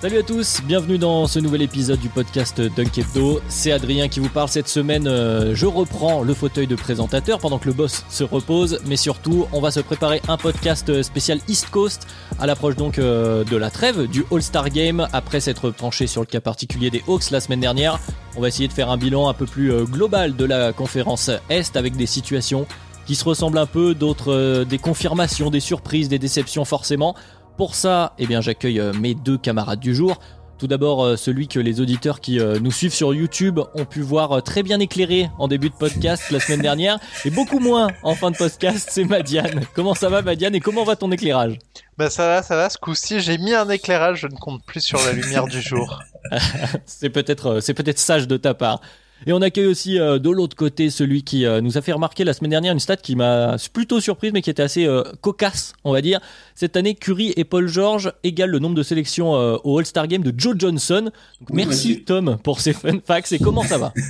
Salut à tous, bienvenue dans ce nouvel épisode du podcast Dunk Hebdo. C'est Adrien qui vous parle cette semaine. euh, je reprends le fauteuil de présentateur pendant que le boss se repose, mais surtout, on va se préparer un podcast spécial East Coast à l'approche donc euh, de la trêve du All-Star Game après s'être penché sur le cas particulier des Hawks la semaine dernière. On va essayer de faire un bilan un peu plus euh, global de la conférence Est avec des situations qui se ressemblent un peu, d'autres euh, des confirmations, des surprises, des déceptions forcément. Pour ça, eh bien, j'accueille euh, mes deux camarades du jour. Tout d'abord, euh, celui que les auditeurs qui euh, nous suivent sur YouTube ont pu voir très bien éclairé en début de podcast la semaine dernière, et beaucoup moins en fin de podcast, c'est Madiane. Comment ça va, Madiane, et comment va ton éclairage? Bah ça va, ça va, ce coup-ci j'ai mis un éclairage, je ne compte plus sur la lumière du jour. C'est peut-être, c'est peut-être sage de ta part. Et on accueille aussi euh, de l'autre côté celui qui euh, nous a fait remarquer la semaine dernière une stat qui m'a plutôt surprise mais qui était assez euh, cocasse, on va dire. Cette année, Curry et Paul George égalent le nombre de sélections euh, au All-Star Game de Joe Johnson. Donc, merci. Tom pour ces fun facts et comment ça va?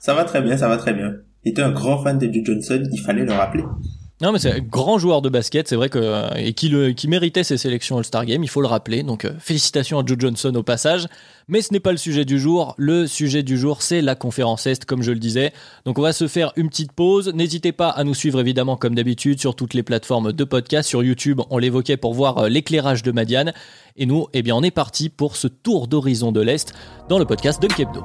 Ça va très bien, ça va très bien. Était un grand fan de Joe Johnson, il fallait le rappeler. Non mais c'est un grand joueur de basket, c'est vrai que euh, et qui méritait ses sélections All-Star Game, il faut le rappeler. Donc euh, félicitations à Joe Johnson au passage, mais ce n'est pas le sujet du jour. Le sujet du jour, c'est la conférence Est comme je le disais. Donc on va se faire une petite pause. N'hésitez pas à nous suivre évidemment comme d'habitude sur toutes les plateformes de podcast, sur YouTube, on l'évoquait pour voir euh, l'éclairage de Madiane. Et nous, eh bien on est parti pour ce tour d'horizon de l'Est dans le podcast de Kebdo.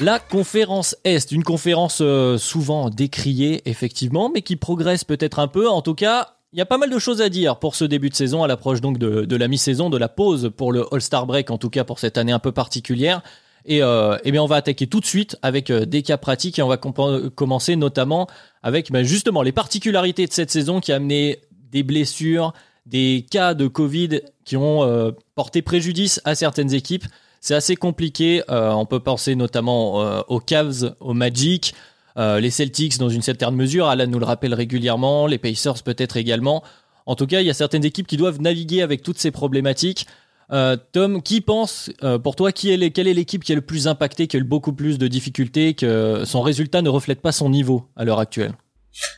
La conférence Est, une conférence euh, souvent décriée, effectivement, mais qui progresse peut-être un peu. En tout cas, il y a pas mal de choses à dire pour ce début de saison, à l'approche donc de, la mi-saison, de la pause pour le All-Star Break, en tout cas pour cette année un peu particulière. Et euh, eh bien, on va attaquer tout de suite avec euh, des cas pratiques et on va commencer notamment avec ben, justement les particularités de cette saison qui a amené des blessures, des cas de Covid qui ont euh, porté préjudice à certaines équipes. C'est assez compliqué. Euh, on peut penser notamment euh, aux Cavs, aux Magic, euh, les Celtics dans une certaine mesure. Alan nous le rappelle régulièrement. Les Pacers peut-être également. En tout cas, il y a certaines équipes qui doivent naviguer avec toutes ces problématiques. Tom, qui pense, pour toi, quelle est l'équipe qui est le plus impactée, qui a eu beaucoup plus de difficultés, que son résultat ne reflète pas son niveau à l'heure actuelle?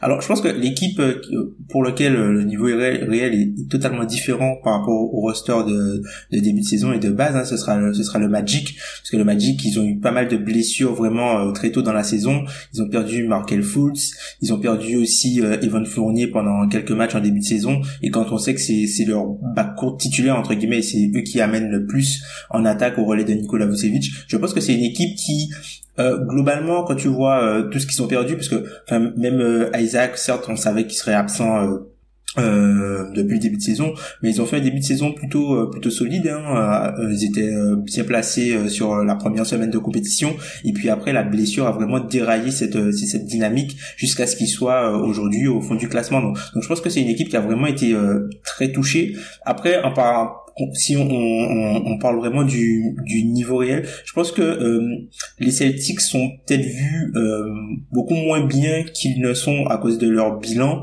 Alors, je pense que l'équipe euh, qui- pour laquelle euh, le niveau réel est, totalement différent par rapport au roster de, début de saison et de base, hein, ce sera le, Magic, parce que le Magic, ils ont eu pas mal de blessures vraiment euh, très tôt dans la saison. Ils ont perdu Markel Fultz, ils ont perdu aussi euh, Evan Fournier pendant quelques matchs en début de saison. Et quand on sait que c'est c'est leur backcourt titulaire entre guillemets, et c'est eux qui amènent le plus en attaque au relais de Nikola Vucevic, je pense que c'est une équipe qui euh, globalement, quand tu vois euh, tout ce qu'ils ont perdu, parce que même euh, Isaac, certes, on savait qu'il serait absent euh, depuis le début de saison, mais ils ont fait un début de saison plutôt plutôt solide. Hein, ils étaient bien placés sur la première semaine de compétition, et puis après la blessure a vraiment déraillé cette cette dynamique jusqu'à ce qu'ils soient aujourd'hui au fond du classement. Donc, je pense que c'est une équipe qui a vraiment été très touchée. Après, en par si on, on, on parle vraiment du, du niveau réel, je pense que euh, les Celtics sont peut-être vus euh, beaucoup moins bien qu'ils ne sont à cause de leur bilan,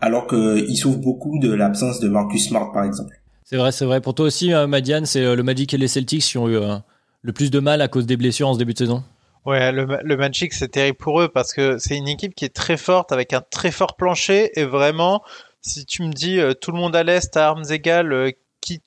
alors qu'ils souffrent beaucoup de l'absence de Marcus Smart, par exemple. C'est vrai, c'est vrai. Pour toi aussi, euh, Madiane, c'est euh, le Magic et les Celtics qui ont eu euh, le plus de mal à cause des blessures en ce début de saison? Ouais, le, le Magic c'est terrible pour eux parce que c'est une équipe qui est très forte avec un très fort plancher et vraiment, si tu me dis euh, tout le monde à l'est à armes égales, euh, qui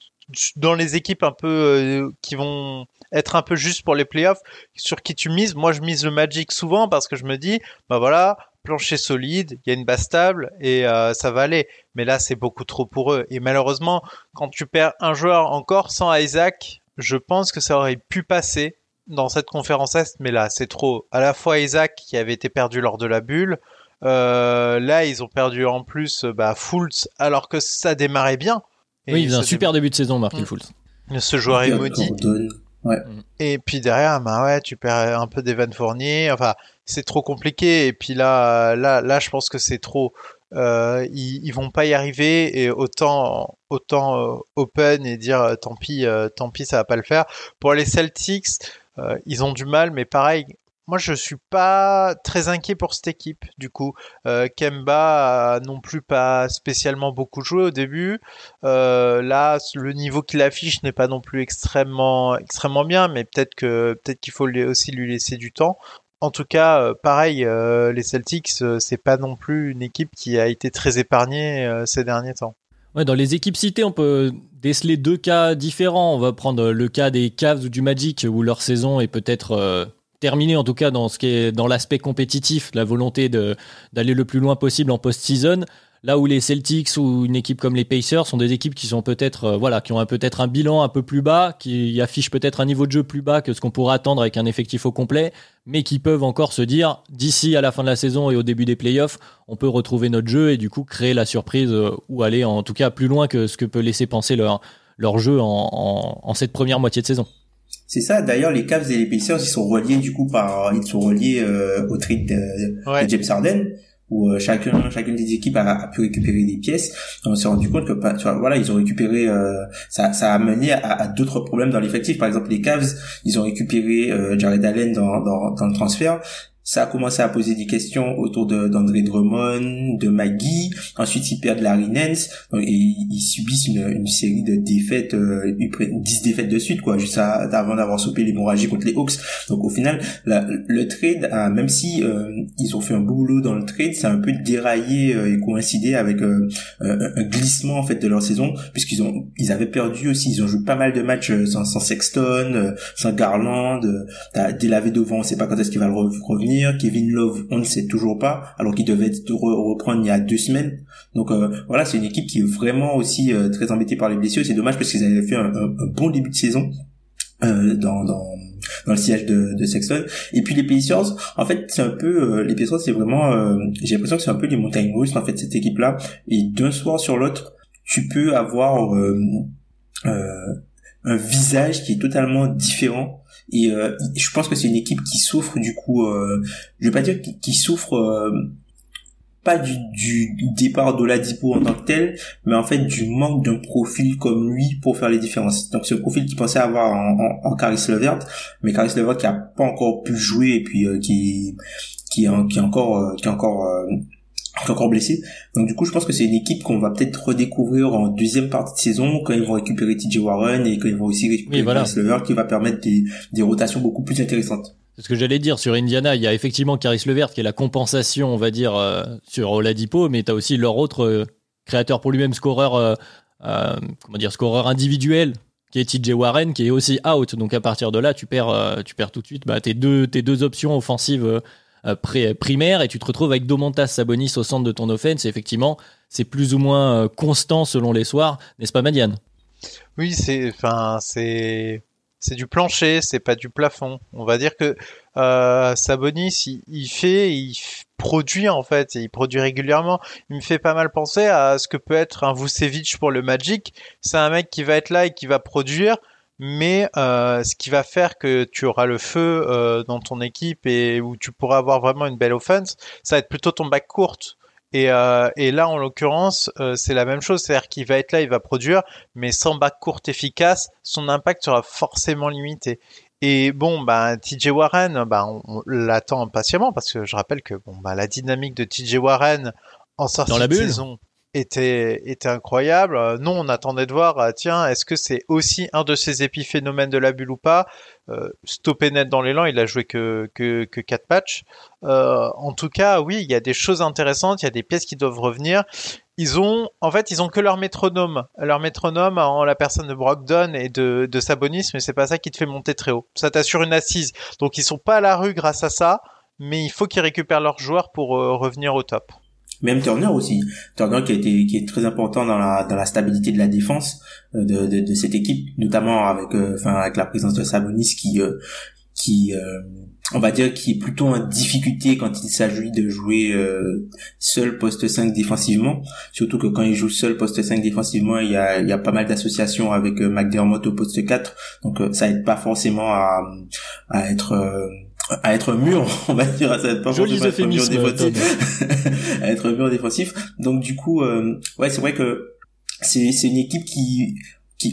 dans les équipes un peu euh, qui vont être un peu juste pour les playoffs, sur qui tu mises, moi je mise le Magic souvent parce que je me dis, bah voilà, plancher solide, il y a une base stable et euh, ça va aller. Mais là, c'est beaucoup trop pour eux. Et malheureusement, quand tu perds un joueur encore sans Isaac, je pense que ça aurait pu passer dans cette conférence Est, mais là, c'est trop. À la fois Isaac qui avait été perdu lors de la bulle, euh, là, ils ont perdu en plus bah, Fultz, alors que ça démarrait bien. Oui, il faisait un super début de saison, Martin mmh. Fultz. Ce joueur est maudit. Ouais. Et puis derrière, bah ouais, tu perds un peu d'Evan Fournier. Enfin, c'est trop compliqué. Et puis là, là, là, je pense que c'est trop. Euh, ils, ils, vont pas y arriver et autant autant euh, open et dire euh, tant pis tant pis ça va pas le faire pour les Celtics ils ont du mal mais pareil moi je suis pas très inquiet pour cette équipe du coup Kemba a non plus pas spécialement beaucoup joué au début là le niveau qu'il affiche n'est pas non plus extrêmement extrêmement bien mais peut-être peut-être qu'il faut aussi lui laisser du temps en tout cas, euh, pareil, euh, les Celtics, euh, c'est pas non plus une équipe qui a été très épargnée ces derniers temps. Ouais, dans les équipes citées, on peut déceler deux cas différents. On va prendre le cas des Cavs ou du Magic, où leur saison est peut-être terminée, en tout cas dans ce qui est dans l'aspect compétitif, la volonté d'aller le plus loin possible en post-season. Là où les Celtics ou une équipe comme les Pacers sont des équipes qui sont peut-être euh, voilà, qui ont peut-être un bilan un peu plus bas, qui affichent peut-être un niveau de jeu plus bas que ce qu'on pourrait attendre avec un effectif au complet, mais qui peuvent encore se dire d'ici à la fin de la saison et au début des playoffs, on peut retrouver notre jeu et du coup créer la surprise euh, ou aller en tout cas plus loin que ce que peut laisser penser leur leur jeu en, en, cette première moitié de saison. C'est ça. D'ailleurs, les Cavs et les Pacers, ils sont reliés du coup par, ils sont reliés euh, au trade de, de James Harden où euh, chacun chacune des équipes a, pu récupérer des pièces. On s'est rendu compte que voilà ils ont récupéré euh, ça ça a mené à, d'autres problèmes dans l'effectif. Par exemple les Cavs ils ont récupéré euh, Jared Allen dans, dans, dans le transfert ça a commencé à poser des questions autour d'André Drummond, de Maggie. Ensuite, ils perdent Larry Nance et ils subissent une, série de défaites, euh, 10 défaites de suite, quoi, juste avant d'avoir sauté l'hémorragie contre les Hawks. Donc au final, le trade, même si euh, ils ont fait un boulot dans le trade, ça a un peu déraillé euh, et coïncidé avec euh, un glissement en fait de leur saison, puisqu'ils ont ils avaient perdu aussi, ils ont joué pas mal de matchs sans, sans Sexton, sans Garland, délavé devant, on sait pas quand est-ce qu'il va le revenir Kevin Love, on ne sait toujours pas, alors qu'il devait reprendre il y a deux semaines. Donc euh, voilà, c'est une équipe qui est vraiment aussi euh, très embêtée par les blessures. C'est dommage parce qu'ils avaient fait un, bon début de saison euh, dans, le siège de, de Sexton. Et puis les Pacers, en fait, c'est un peu les Pacers, c'est vraiment, j'ai l'impression que c'est un peu les montagnes russes en fait cette équipe-là. Et d'un soir sur l'autre, tu peux avoir un visage qui est totalement différent et euh, je pense que c'est une équipe qui souffre du coup, euh, je vais pas dire qui, souffre euh, pas du, du départ d'Oladipo en tant que tel, mais en fait du manque d'un profil comme lui pour faire les différences. Donc un profil qu'il pensait avoir en, en, en Caris Levert, mais Caris Levert qui a pas encore pu jouer et puis euh, qui qui est, qui encore qui est encore encore blessé. Donc du coup, je pense que c'est une équipe qu'on va peut-être redécouvrir en deuxième partie de saison quand ils vont récupérer TJ Warren et quand ils vont aussi récupérer oui, voilà. qui va permettre des, des rotations beaucoup plus intéressantes. C'est ce que j'allais dire sur Indiana. Il y a effectivement Caris Levert qui est la compensation, on va dire, euh, sur Oladipo, mais tu as aussi leur autre euh, créateur pour lui-même, scoreur, euh, comment dire, scoreur individuel, qui est TJ Warren, qui est aussi out. Donc à partir de là, tu perds, tu perds tout de suite bah, tes deux, tes deux options offensives euh, primaire et tu te retrouves avec Domantas Sabonis au centre de ton offense. Effectivement, c'est plus ou moins euh, constant selon les soirs, n'est-ce pas, Madiane? Oui, c'est, enfin, c'est, c'est du plancher, c'est pas du plafond. On va dire que euh, Sabonis, il, fait, il produit en fait, et il produit régulièrement. Il me fait pas mal penser à ce que peut être un Vucevic pour le Magic. C'est un mec qui va être là et qui va produire, mais euh, ce qui va faire que tu auras le feu euh, dans ton équipe et où tu pourras avoir vraiment une belle offense, ça va être plutôt ton bac courte. Et, euh, et là, en l'occurrence, c'est la même chose, c'est-à-dire qu'il va être là, il va produire, mais sans bac courte efficace, son impact sera forcément limité. Et bon, bah, TJ Warren, bah, on, l'attend impatiemment parce que je rappelle que bon, bah, la dynamique de TJ Warren en sortie dans la de saison, était, était incroyable. Euh, non, on attendait de voir, euh, tiens, est-ce que c'est aussi un de ces épiphénomènes de la bulle ou pas? Euh, Stoppé net dans l'élan, il a joué que, que, que 4 patchs. Euh, en tout cas, oui, il y a des choses intéressantes, il y a des pièces qui doivent revenir. Ils ont, en fait, ils ont que leur métronome. Leur métronome en la personne de Brogdon et de, de Sabonis, mais c'est pas ça qui te fait monter très haut. Ça t'assure une assise. Donc ils sont pas à la rue grâce à ça, mais il faut qu'ils récupèrent leurs joueurs pour revenir au top. Même Turner aussi. Turner qui été qui est très important dans la dans la stabilité de la défense euh, de, de, de cette équipe, notamment avec euh, avec la présence de Sabonis qui euh, qui on va dire qui est plutôt en difficulté quand il s'agit de jouer euh, seul poste 5 défensivement surtout que quand il joue seul poste 5 défensivement il y a, il y a pas mal d'associations avec euh, McDermott au poste 4 donc euh, ça aide pas forcément à, à être euh, à être mûr, on va dire, à être mûr défensif. à être mûr défensif. Donc du coup, ouais, c'est vrai que c'est c'est une équipe qui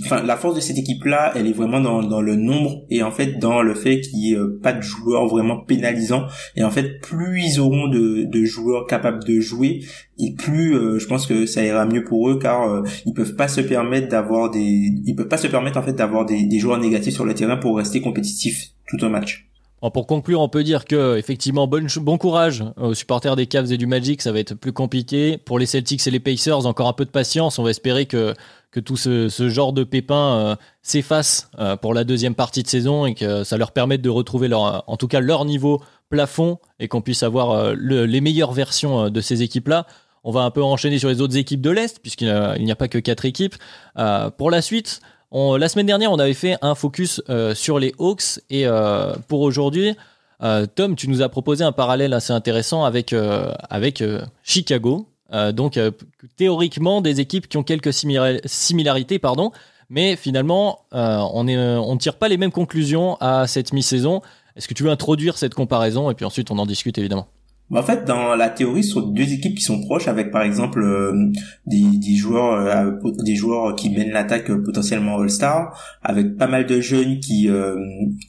enfin la force de cette équipe là elle est vraiment dans, dans le nombre et en fait dans le fait qu'il n'y ait euh, pas de joueurs vraiment pénalisants et en fait plus ils auront de, de joueurs capables de jouer et plus euh, je pense que ça ira mieux pour eux car euh, ils peuvent pas se permettre d'avoir des ils peuvent pas se permettre en fait d'avoir des, des joueurs négatifs sur le terrain pour rester compétitifs tout un match pour conclure, on peut dire que effectivement bon, courage aux supporters des Cavs et du Magic, ça va être plus compliqué. Pour les Celtics et les Pacers, encore un peu de patience. On va espérer que que tout ce, genre de pépins euh, s'efface euh, pour la deuxième partie de saison et que ça leur permette de retrouver leur, en tout cas leur niveau plafond et qu'on puisse avoir euh, les meilleures versions de ces équipes-là. On va un peu enchaîner sur les autres équipes de l'Est puisqu'il n'y a, pas que quatre équipes. pour la suite, on, la semaine dernière, on avait fait un focus sur les Hawks et pour aujourd'hui, Tom, tu nous as proposé un parallèle assez intéressant avec, avec Chicago, euh, donc euh, théoriquement des équipes qui ont quelques similarités, pardon, mais finalement euh, on ne tire pas les mêmes conclusions à cette mi-saison. Est-ce que tu veux introduire cette comparaison et puis ensuite on en discute évidemment en fait, dans la théorie, ce sont deux équipes qui sont proches, avec par exemple des, joueurs, des joueurs qui mènent l'attaque potentiellement All-Star, avec pas mal de jeunes qui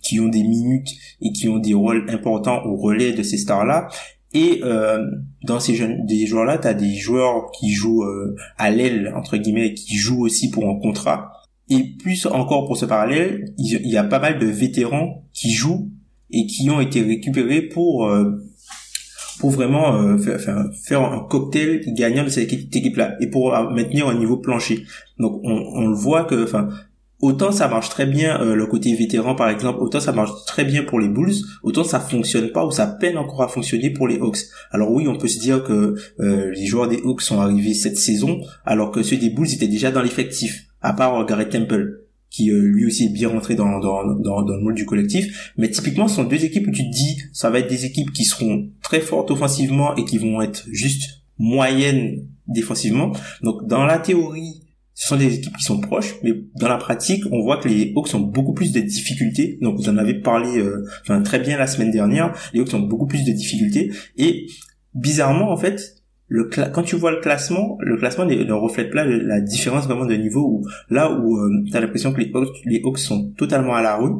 qui ont des minutes et qui ont des rôles importants au relais de ces stars-là, et euh, dans ces jeunes, des joueurs-là, tu as des joueurs qui jouent euh, à l'aile, entre guillemets, qui jouent aussi pour un contrat. Et plus encore pour ce parallèle, il y a pas mal de vétérans qui jouent et qui ont été récupérés pour euh, pour vraiment euh, faire, un cocktail gagnant de cette équipe-là et pour maintenir un niveau plancher. Donc on, le voit que, enfin, autant ça marche très bien euh, le côté vétéran par exemple, autant ça marche très bien pour les Bulls, autant ça fonctionne pas ou ça peine encore à fonctionner pour les Hawks. Alors oui, on peut se dire que euh, les joueurs des Hawks sont arrivés cette saison alors que ceux des Bulls étaient déjà dans l'effectif, à part Garrett Temple qui euh, lui aussi est bien rentré dans, dans, dans, dans, le moule du collectif. Mais typiquement, ce sont deux équipes où tu te dis, ça va être des équipes qui seront très fortes offensivement et qui vont être juste moyennes défensivement. Donc dans la théorie, ce sont des équipes qui sont proches, mais dans la pratique, on voit que les Hawks ont beaucoup plus de difficultés. Donc vous en avez parlé euh, enfin, très bien la semaine dernière. Les Hawks ont beaucoup plus de difficultés. Et bizarrement, en fait, le quand tu vois le classement, le classement ne, reflète pas la différence vraiment de niveau où là où euh, tu as l'impression que les Hawks, les Hawks sont totalement à la rue.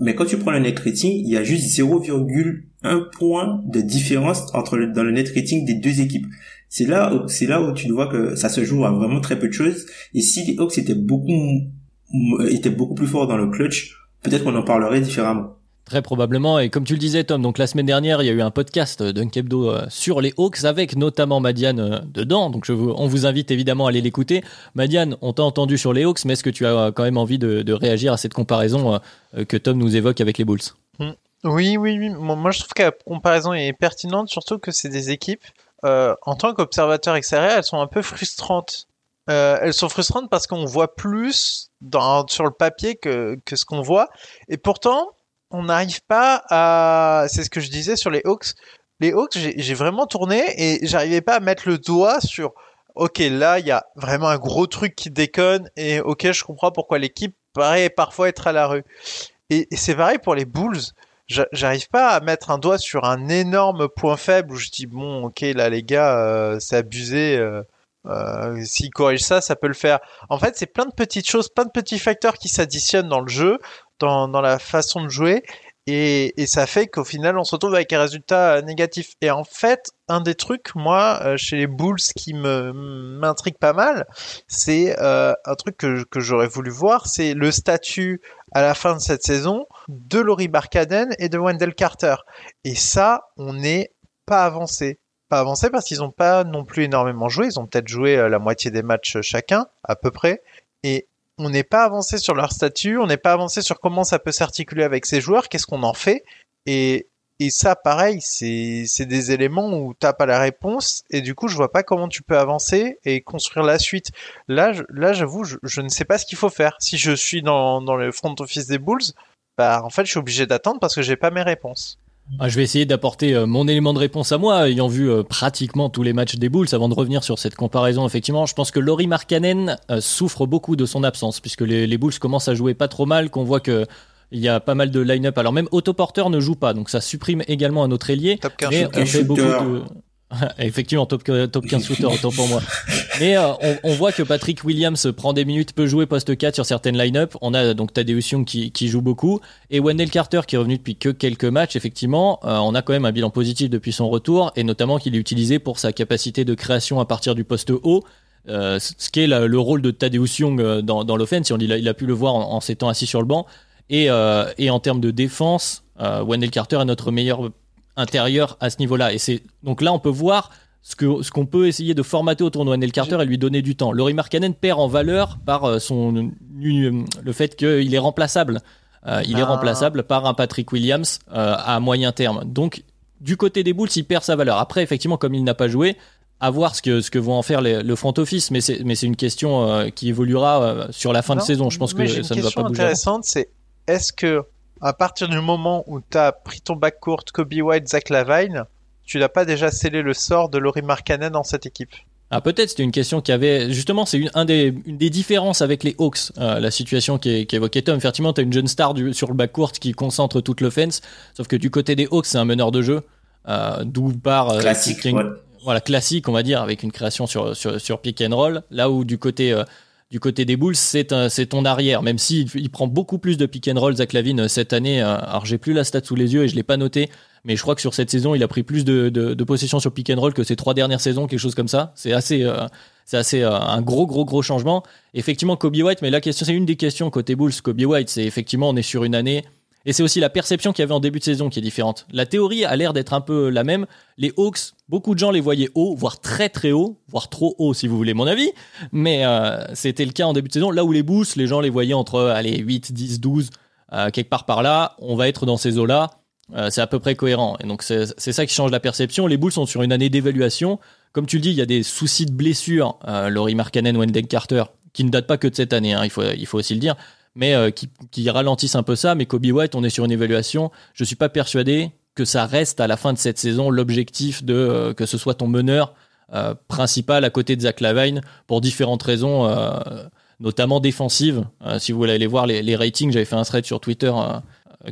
Mais quand tu prends le net rating, il y a juste 0,1 point de différence entre le, dans le net rating des deux équipes. C'est là, c'est là où tu vois que ça se joue à vraiment très peu de choses. Et si les Hawks étaient beaucoup, étaient beaucoup plus forts dans le clutch, peut-être qu'on en parlerait différemment. Très probablement. Et comme tu le disais, Tom, donc la semaine dernière, il y a eu un podcast d'Unkebdo euh, sur les Hawks avec notamment Madiane euh, dedans. Donc on vous invite évidemment à aller l'écouter. Madiane, on t'a entendu sur les Hawks, mais est-ce que tu as quand même envie de, réagir à cette comparaison euh, que Tom nous évoque avec les Bulls? Hmm. Oui, oui, oui. Moi, je trouve que la comparaison est pertinente, surtout que c'est des équipes euh, en tant qu'observateur extérieur, elles sont un peu frustrantes. Euh, elles sont frustrantes parce qu'on voit plus sur le papier que ce qu'on voit. Et pourtant, on n'arrive pas à... C'est ce que je disais sur les Hawks. Les Hawks, j'ai vraiment tourné et j'arrivais pas à mettre le doigt sur... Ok, là, il y a vraiment un gros truc qui déconne et ok, je comprends pourquoi l'équipe paraît parfois être à la rue. Et, c'est pareil pour les Bulls j'arrive pas à mettre un doigt sur un énorme point faible où je dis bon ok là les gars euh, c'est abusé euh, euh, ça ça peut le faire en fait c'est plein de petites choses plein de petits facteurs qui s'additionnent dans le jeu dans, la façon de jouer et, ça fait qu'au final on se retrouve avec un résultat négatif et en fait un des trucs moi euh, chez les Bulls qui m'intrigue pas mal c'est euh, un truc que, j'aurais voulu voir c'est le statut à la fin de cette saison de Laurie Barkaden et de Wendell Carter. Et ça, on n'est pas avancé. Pas avancé parce qu'ils n'ont pas non plus énormément joué. Ils ont peut-être joué euh, la moitié des matchs chacun, à peu près. Et on n'est pas avancé sur leur statut, on n'est pas avancé sur comment ça peut s'articuler avec ces joueurs, qu'est-ce qu'on en fait. Et et ça, pareil, c'est des éléments où t'as pas la réponse et du coup, je vois pas comment tu peux avancer et construire la suite. Là, là, j'avoue, je, ne sais pas ce qu'il faut faire. Si je suis dans, dans le front office des Bulls, bah en fait je suis obligé d'attendre parce que j'ai pas mes réponses. Ah, je vais essayer d'apporter euh, mon élément de réponse à moi, ayant vu euh, pratiquement tous les matchs des Bulls, avant de revenir sur cette comparaison. Effectivement, je pense que Laurie Markkanen euh, souffre beaucoup de son absence, puisque les, les, Bulls commencent à jouer pas trop mal, qu'on voit que il y a pas mal de line-up. Alors même Otto Porter ne joue pas, donc ça supprime également un autre ailier. Top mais on fait beaucoup de Effectivement, top, top 15 shooter, autant pour moi. Mais euh, on, voit que Patrick Williams prend des minutes, peut jouer poste 4 sur certaines line-up. On a donc Tadeusz Young qui, joue beaucoup. Et Wendell Carter qui est revenu depuis que quelques matchs, effectivement. Euh, on a quand même un bilan positif depuis son retour. Et notamment qu'il est utilisé pour sa capacité de création à partir du poste haut. Euh, ce qui est le rôle de Tadeusz Young euh, dans, dans l'offense. Il, il a pu le voir en, s'étant assis sur le banc. Et, euh, et en termes de défense, Wendell Carter est notre meilleur intérieur à ce niveau-là. Et c'est donc là on peut voir ce que ce qu'on peut essayer de formater autour de Wendell Carter et lui donner du temps. Laurie Markkanen perd en valeur par euh, son le fait qu'il est remplaçable. Euh, il ah. est remplaçable par un Patrick Williams euh, à moyen terme. Donc du côté des Bulls, il perd sa valeur. Après effectivement comme il n'a pas joué, à voir ce que ce que vont en faire les, le front office, mais c'est mais c'est une question euh, qui évoluera sur la fin non, de saison. Je pense que ça ne va pas bouger. Une question intéressante, c'est est-ce que à partir du moment où tu as pris ton backcourt Kobe White, Zach Lavine, tu n'as pas déjà scellé le sort de Laurie Markkanen dans cette équipe. Ah peut-être c'était une question qui avait justement c'est une, un des, une des différences avec les Hawks euh, la situation qui, qui évoquait Tom effectivement tu as une jeune star du, sur le backcourt qui concentre toute l'offense sauf que du côté des Hawks c'est un meneur de jeu euh, d'où part euh, classique une, ouais. voilà classique on va dire avec une création sur sur, sur pick and roll. Là où du côté euh, du côté des Bulls, c'est ton arrière, même s'il il prend beaucoup plus de pick and roll, Zach Lavine, cette année. Alors, j'ai plus la stat sous les yeux et je l'ai pas noté, mais je crois que sur cette saison, il a pris plus de, de, de possession sur pick and roll que ses trois dernières saisons, quelque chose comme ça. C'est assez, euh, c'est assez euh, un gros, gros, gros changement. Effectivement, Kobe White, mais la question, c'est une des questions côté Bulls, Kobe White, c'est effectivement, on est sur une année et c'est aussi la perception qu'il y avait en début de saison qui est différente. La théorie a l'air d'être un peu la même. Les Hawks, beaucoup de gens les voyaient haut, voire très très haut, voire trop haut si vous voulez mon avis. Mais euh, c'était le cas en début de saison. Là où les Bulls, les gens les voyaient entre allez, 8, 10, 12, euh, quelque part par là. On va être dans ces eaux-là. Euh, c'est à peu près cohérent. Et donc c'est ça qui change la perception. Les Bulls sont sur une année d'évaluation. Comme tu le dis, il y a des soucis de blessure. Euh, Laurie Markkanen, Wendell Carter, qui ne datent pas que de cette année. Hein, il faut il faut aussi le dire mais euh, qui, qui, ralentissent un peu ça. Mais Kobe White, on est sur une évaluation. Je suis pas persuadé que ça reste à la fin de cette saison l'objectif de euh, que ce soit ton meneur euh, principal à côté de Zach Lavine pour différentes raisons, euh, notamment défensives. Euh, si vous voulez aller voir les, les ratings, j'avais fait un thread sur Twitter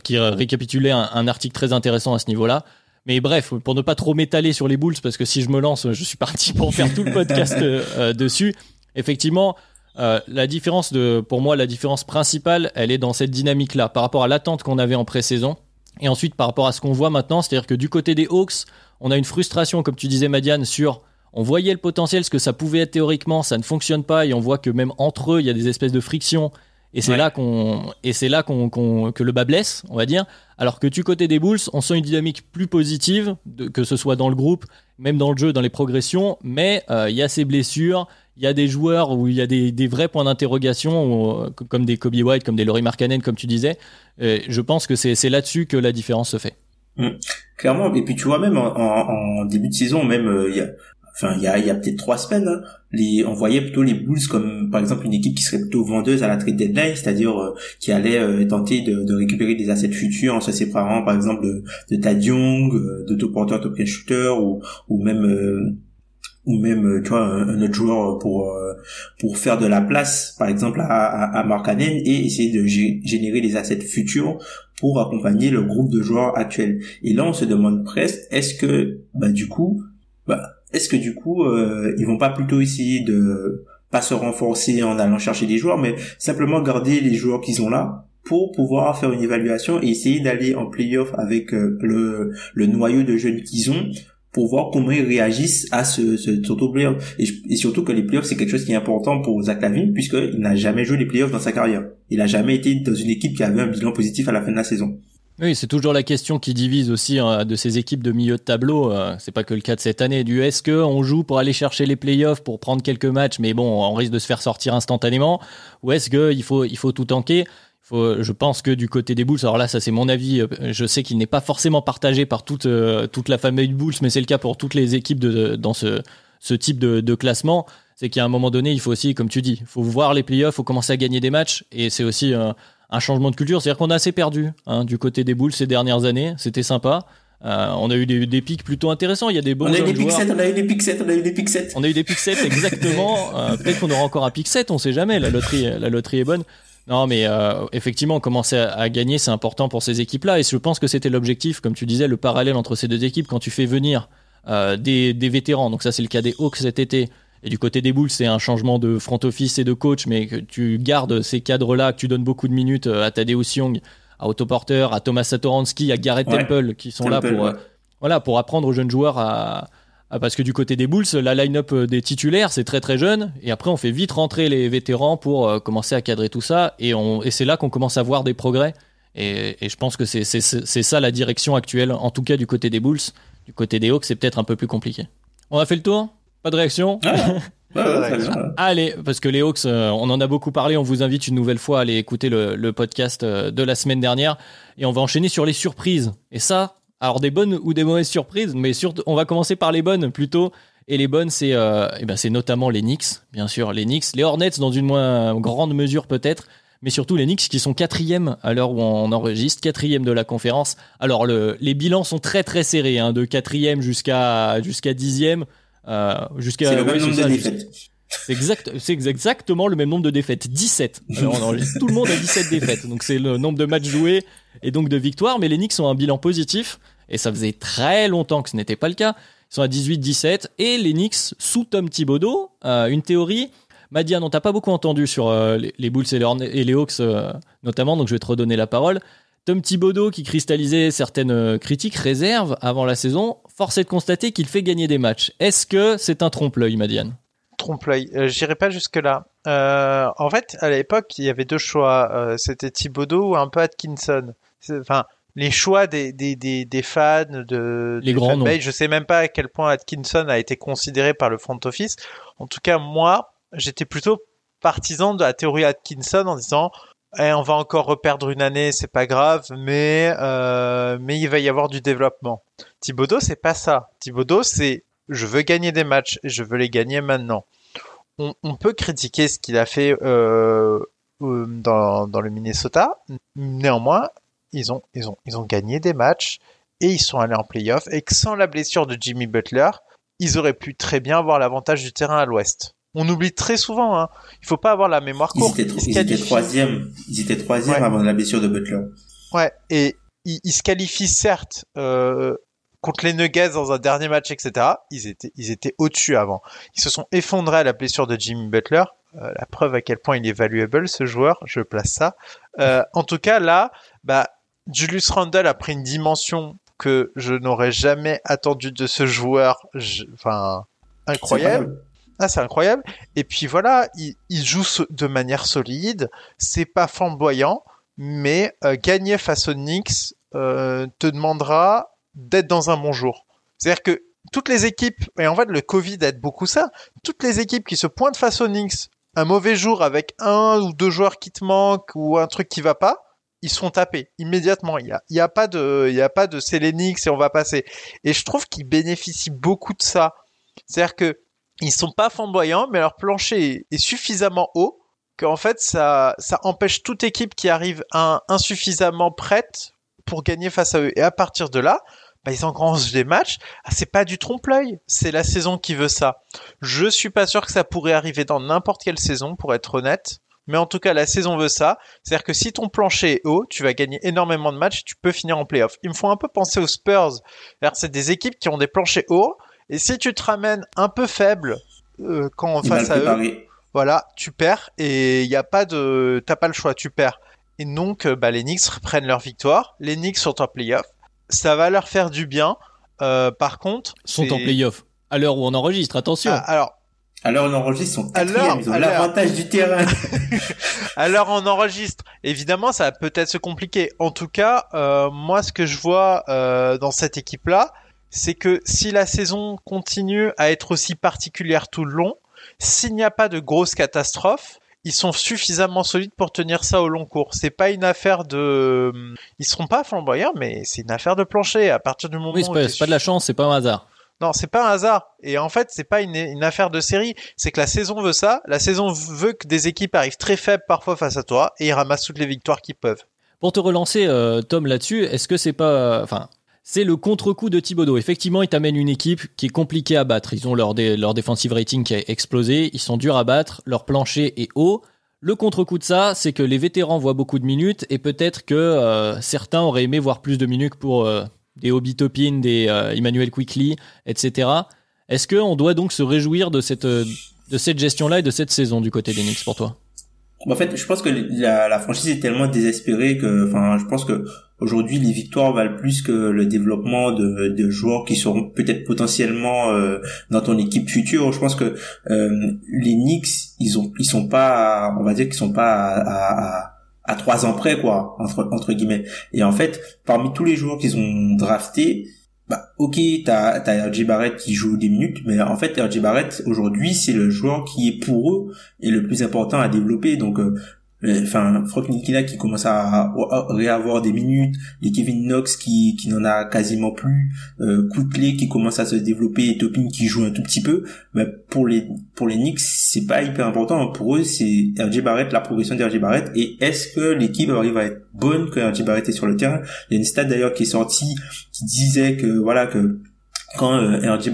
qui récapitulait un, un, article très intéressant à ce niveau-là. Mais bref, pour ne pas trop m'étaler sur les Bulls, parce que si je me lance, je suis parti pour faire tout le podcast dessus. Effectivement, euh, la différence de, pour moi, la différence principale, elle est dans cette dynamique-là, par rapport à l'attente qu'on avait en pré-saison, et ensuite par rapport à ce qu'on voit maintenant, c'est-à-dire que du côté des Hawks, on a une frustration, comme tu disais, Madiane, sur, on voyait le potentiel, ce que ça pouvait être théoriquement, ça ne fonctionne pas, et on voit que même entre eux, il y a des espèces de frictions, et c'est ouais. là qu'on, et c'est là qu'on, que le bas blesse, on va dire. Alors que du côté des Bulls, on sent une dynamique plus positive, de, que ce soit dans le groupe, même dans le jeu, dans les progressions, mais euh, il y a ces blessures, il y a des joueurs où il y a des, des vrais points d'interrogation, comme des Kobe White, comme des Laurie Markkanen, comme tu disais. Je pense que c'est là-dessus que la différence se fait. Mmh. Clairement, et puis tu vois même en, en, début de saison, même euh, il y a, enfin il y a, y a peut-être trois semaines, hein, les, on voyait plutôt les Bulls comme par exemple une équipe qui serait plutôt vendeuse à la trade deadline, c'est-à-dire euh, qui allait euh, tenter de, de, récupérer des assets futurs en se séparant par exemple de, Tad Young, euh, de top porteur, top shooter ou, ou même euh, ou même tu vois un, autre joueur pour pour faire de la place par exemple à, à, à et essayer de générer des assets futurs pour accompagner le groupe de joueurs actuels. Et là on se demande presque est-ce que bah du coup bah est-ce que du coup euh, ils vont pas plutôt essayer de pas se renforcer en allant chercher des joueurs mais simplement garder les joueurs qu'ils ont là pour pouvoir faire une évaluation et essayer d'aller en playoff avec euh, le, le noyau de jeunes qu'ils ont pour voir comment ils réagissent à ce, ce surtout playoff. Et, surtout que les playoffs, c'est quelque chose qui est important pour Zach Lavine, puisqu'il n'a jamais joué les playoffs dans sa carrière. Il a jamais été dans une équipe qui avait un bilan positif à la fin de la saison. Oui, c'est toujours la question qui divise aussi hein, de ces équipes de milieu de tableau. Euh, c'est pas que le cas de cette année. Du est-ce que on joue pour aller chercher les playoffs pour prendre quelques matchs, mais bon, on risque de se faire sortir instantanément, ou est-ce que il faut il faut tout tanker? Faut, je pense que du côté des Bulls, alors là, ça c'est mon avis. euh, Je sais qu'il n'est pas forcément partagé par toute euh, toute la famille Bulls, mais c'est le cas pour toutes les équipes de, dans ce ce type de, de classement. C'est qu'à un moment donné, il faut aussi, comme tu dis, il faut voir les playoffs, faut commencer à gagner des matchs, et c'est aussi euh, un changement de culture. C'est-à-dire qu'on a assez perdu hein, du côté des boules ces dernières années. C'était sympa. Euh, on a eu des, des, pics plutôt intéressants. Il y a des bons on a eu des pics 7, on a eu des pics 7, on a eu des pics 7. On a eu des pics 7, exactement. euh, Peut-être qu'on aura encore un pic 7, on sait jamais. La loterie, la loterie est bonne. Non, mais euh, effectivement, commencer à, à gagner, c'est important pour ces équipes-là. Et je pense que c'était l'objectif, comme tu disais, le parallèle entre ces deux équipes quand tu fais venir euh, des, des vétérans. Donc ça, c'est le cas des Hawks cet été. Et du côté des Bulls, c'est un changement de front office et de coach, mais que tu gardes ces cadres-là, que tu donnes beaucoup de minutes euh, à Tadeusz Young, à Otto Porter, à Thomas Satoransky, à Garrett Ouais. Temple, qui sont là pour, ouais. euh, voilà, pour apprendre aux jeunes joueurs à- parce que du côté des Bulls, la line-up euh, des titulaires, c'est très très jeune, et après on fait vite rentrer les vétérans pour euh, commencer à cadrer tout ça, et, on, et c'est là qu'on commence à voir des progrès. Et, et je pense que c'est c'est- c'est ça la direction actuelle, en tout cas du côté des Bulls. Du côté des Hawks, c'est peut-être un peu plus compliqué. On a fait le tour? Pas de réaction? Bien. Allez, parce que les Hawks, euh, on en a beaucoup parlé. On vous invite une nouvelle fois à aller écouter le, le podcast euh, de la semaine dernière. Et on va enchaîner sur les surprises. Et ça, alors des bonnes ou des mauvaises surprises, mais surtout, on va commencer par les bonnes plutôt. Et les bonnes, c'est euh, eh ben, c'est notamment les Knicks, bien sûr, les Knicks, les Hornets dans une moins grande mesure peut-être, mais surtout les Knicks qui sont quatrième à l'heure où on enregistre, quatrième de la conférence. Alors le, les bilans sont très très serrés, hein, de quatrième jusqu'à jusqu'à dixième, euh, jusqu'à C'est le ouais, même nombre ça, de défaites. c'est exact, c'est exactement le même nombre de défaites, 17. Alors on enregistre, tout le monde a 17 défaites, donc c'est le nombre de matchs joués et donc de victoires. Mais les Knicks ont un bilan positif et ça faisait très longtemps que ce n'était pas le cas. Ils sont à 18-17 et les Knicks sous Tom Thibodeau, euh, une théorie. Madiane, on t'a pas beaucoup entendu sur euh, les, Bulls et et les Hawks euh, notamment, donc je vais te redonner la parole. Tom Thibodeau, qui cristallisait certaines critiques, réserve avant la saison, force est de constater qu'il fait gagner des matchs. Est-ce que c'est un trompe-l'œil, Madiane trompe-l'œil. J'irai pas jusque-là. En fait, à l'époque, il y avait deux choix. C'était Thibodeau ou un peu Atkinson. Enfin, les choix des, des, des, des fans, de, Les des grands noms. je sais même pas à quel point Atkinson a été considéré par le front office. En tout cas, moi, j'étais plutôt partisan de la théorie Atkinson en disant eh, on va encore reperdre une année, c'est pas grave, mais euh, mais il va y avoir du développement. Thibodeau, c'est pas ça. Thibodeau, c'est je veux gagner des matchs et je veux les gagner maintenant. On, on peut critiquer ce qu'il a fait euh, euh, dans, dans le Minnesota. Néanmoins, ils ont, ils, ont, ils ont gagné des matchs et ils sont allés en playoff. Et que sans la blessure de Jimmy Butler, ils auraient pu très bien avoir l'avantage du terrain à l'ouest. On oublie très souvent, hein. il faut pas avoir la mémoire Ils courte. étaient, Ils ils étaient qualifient- troisième. Ils étaient troisième Ouais. avant la blessure de Butler. Ouais, et ils, ils se qualifient certes euh, contre les Nuggets dans un dernier match, etc. Ils étaient, ils étaient au-dessus avant. Ils se sont effondrés à la blessure de Jimmy Butler. Euh, la preuve à quel point il est valuable ce joueur, je place ça. Euh, en tout cas là, bah Julius Randle a pris une dimension que je n'aurais jamais attendu de ce joueur. Je- Enfin, incroyable. Ah, c'est incroyable. Et puis voilà, il, il joue de manière solide. C'est pas flamboyant, mais euh, gagner face aux Knicks euh, te demandera d'être dans un bon jour. C'est-à-dire que toutes les équipes, et en fait le Covid aide beaucoup ça, toutes les équipes qui se pointent face aux Knicks, un mauvais jour avec un ou deux joueurs qui te manquent ou un truc qui va pas, ils seront tapés immédiatement. Il y a, y a pas de, il y a pas de Knicks et on va passer. Et je trouve qu'ils bénéficient beaucoup de ça. C'est-à-dire que ils sont pas flamboyants, mais leur plancher est, suffisamment haut qu'en fait ça, ça empêche toute équipe qui arrive insuffisamment prête pour gagner face à eux. Et à partir de là, bah, ils engrangent des matchs. Ah, c'est pas du trompe-l'œil, c'est la saison qui veut ça. Je suis pas sûr que ça pourrait arriver dans n'importe quelle saison, pour être honnête. Mais en tout cas, la saison veut ça. C'est-à-dire que si ton plancher est haut, tu vas gagner énormément de matchs, tu peux finir en playoff. Il me faut un peu penser aux Spurs. C'est-à-dire, C'est des équipes qui ont des planchers hauts. Et si tu te ramènes un peu faible euh, quand mal face à eux, voilà, tu perds et il y a pas de, t'as pas le choix, tu perds. Et donc, euh, bah, les Knicks reprennent leur victoire. Les Knicks sont en playoff. Ça va leur faire du bien. Euh, par contre, Sont en playoff. À l'heure où on enregistre, attention. Ah, alors, Alors on enregistre son Alors. Ils ont l'avantage du terrain. alors on enregistre. Évidemment, ça va peut-être se compliquer. En tout cas, euh, moi, ce que je vois euh, dans cette équipe-là, c'est que si la saison continue à être aussi particulière tout le long, s'il n'y a pas de grosses catastrophes, ils sont suffisamment solides pour tenir ça au long cours. C'est pas une affaire de, ils seront pas flamboyants, mais c'est une affaire de plancher. À partir du moment oui, pas, c'est pas de la chance, c'est pas un hasard. Non, c'est pas un hasard. Et en fait, c'est pas une, affaire de série. C'est que la saison veut ça. La saison veut que des équipes arrivent très faibles parfois face à toi et ils ramassent toutes les victoires qu'ils peuvent. Pour te relancer, euh, Tom, là-dessus, est-ce que c'est pas, enfin, c'est le contre-coup de Thibodeau. Effectivement, ils t'amènent une équipe qui est compliquée à battre. Ils ont leur, leur defensive rating qui a explosé. Ils sont durs à battre. Leur plancher est haut. Le contre-coup de ça, c'est que les vétérans voient beaucoup de minutes et peut-être que euh, certains auraient aimé voir plus de minutes pour euh, des Hobby Topin, des euh, Emmanuel Quickly, etc. Est-ce qu'on doit donc se réjouir de cette, de cette gestion-là et de cette saison du côté des Knicks pour toi? En fait, je pense que la, la, franchise est tellement désespérée que, enfin, je pense que aujourd'hui les victoires valent plus que le développement de, de joueurs qui seront peut-être potentiellement euh, dans ton équipe future. Je pense que euh, les Knicks, ils ont, ils sont pas, on va dire qu'ils sont pas à, à, à trois ans près, quoi, entre entre guillemets. Et en fait, parmi tous les joueurs qu'ils ont draftés, bah, ok, t'as as RJ Barrett qui joue des minutes, mais en fait RJ Barrett aujourd'hui c'est le joueur qui est pour eux et le plus important à développer. Donc euh, enfin Frank Nikila qui commence à, réavoir des minutes, les Kevin Knox qui, qui n'en a quasiment plus, euh, qui commence à se développer et Topin qui joue un tout petit peu, mais pour les pour les Knicks c'est pas hyper important. Pour eux c'est RJ Barrett, la progression d'RJ Barrett et est-ce que l'équipe arrive à être bonne quand RJ Barrett est sur le terrain? Il y a une stat d'ailleurs qui est sortie qui disait que voilà que quand euh, RJ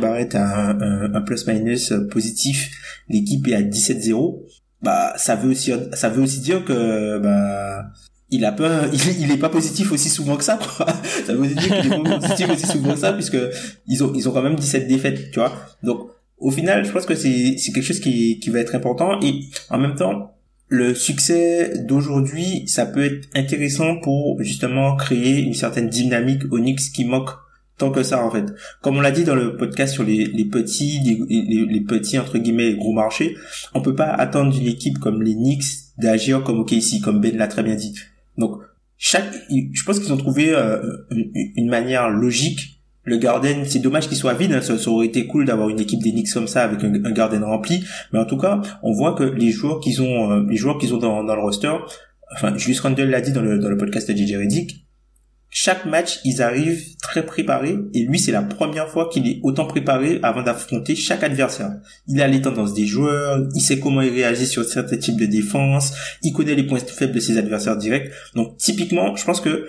Barrett, a un, un plus-minus positif, l'équipe est à 17-0 bah ça veut aussi ça veut aussi dire que bah il a pas il, est pas positif aussi souvent que ça quoi. ça veut dire qu'il est pas positif aussi souvent que ça puisque ils ont ils ont quand même 17 défaites tu vois donc au final je pense que c'est c'est quelque chose qui qui va être important et en même temps le succès d'aujourd'hui ça peut être intéressant pour justement créer une certaine dynamique Onyx qui manque tant que ça en fait. Comme on l'a dit dans le podcast sur les, les petits, les, les, petits entre guillemets gros marchés, on peut pas attendre d'une équipe comme les Knicks d'agir comme OKC, comme Ben l'a très bien dit. Donc chaque, je pense qu'ils ont trouvé euh, une, manière logique. Le Garden, c'est dommage qu'il soit vide. Hein. Ça, aurait été cool d'avoir une équipe des Knicks comme ça avec un, Garden rempli. Mais en tout cas, on voit que les joueurs qu'ils ont, euh, les joueurs qu'ils ont dans, dans le roster, enfin, Julius Randle l'a dit dans le, dans le podcast de JJ Redick, chaque match, ils arrivent très préparés et lui, c'est la première fois qu'il est autant préparé avant d'affronter chaque adversaire. Il a les tendances des joueurs, il sait comment il réagit sur certains types de défense, il connaît les points faibles de ses adversaires directs. Donc typiquement, je pense que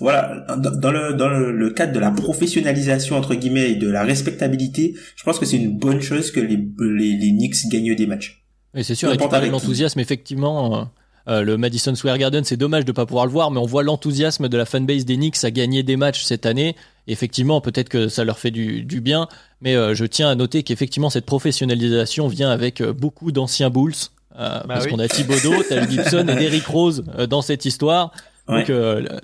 voilà, dans le dans le, cadre de la professionnalisation entre guillemets et de la respectabilité, je pense que c'est une bonne chose que les les, les Knicks gagnent des matchs. Et c'est sûr, et tu l'enthousiasme, effectivement, euh, le Madison Square Garden, c'est dommage de pas pouvoir le voir, mais on voit l'enthousiasme de la fanbase des Knicks à gagner des matchs cette année. Effectivement, peut-être que ça leur fait du, bien, mais euh, je tiens à noter qu'effectivement cette professionnalisation vient avec euh, beaucoup d'anciens Bulls, bah parce qu'on a Thibodeau, Tal Gibson et Derrick Rose dans cette histoire. Donc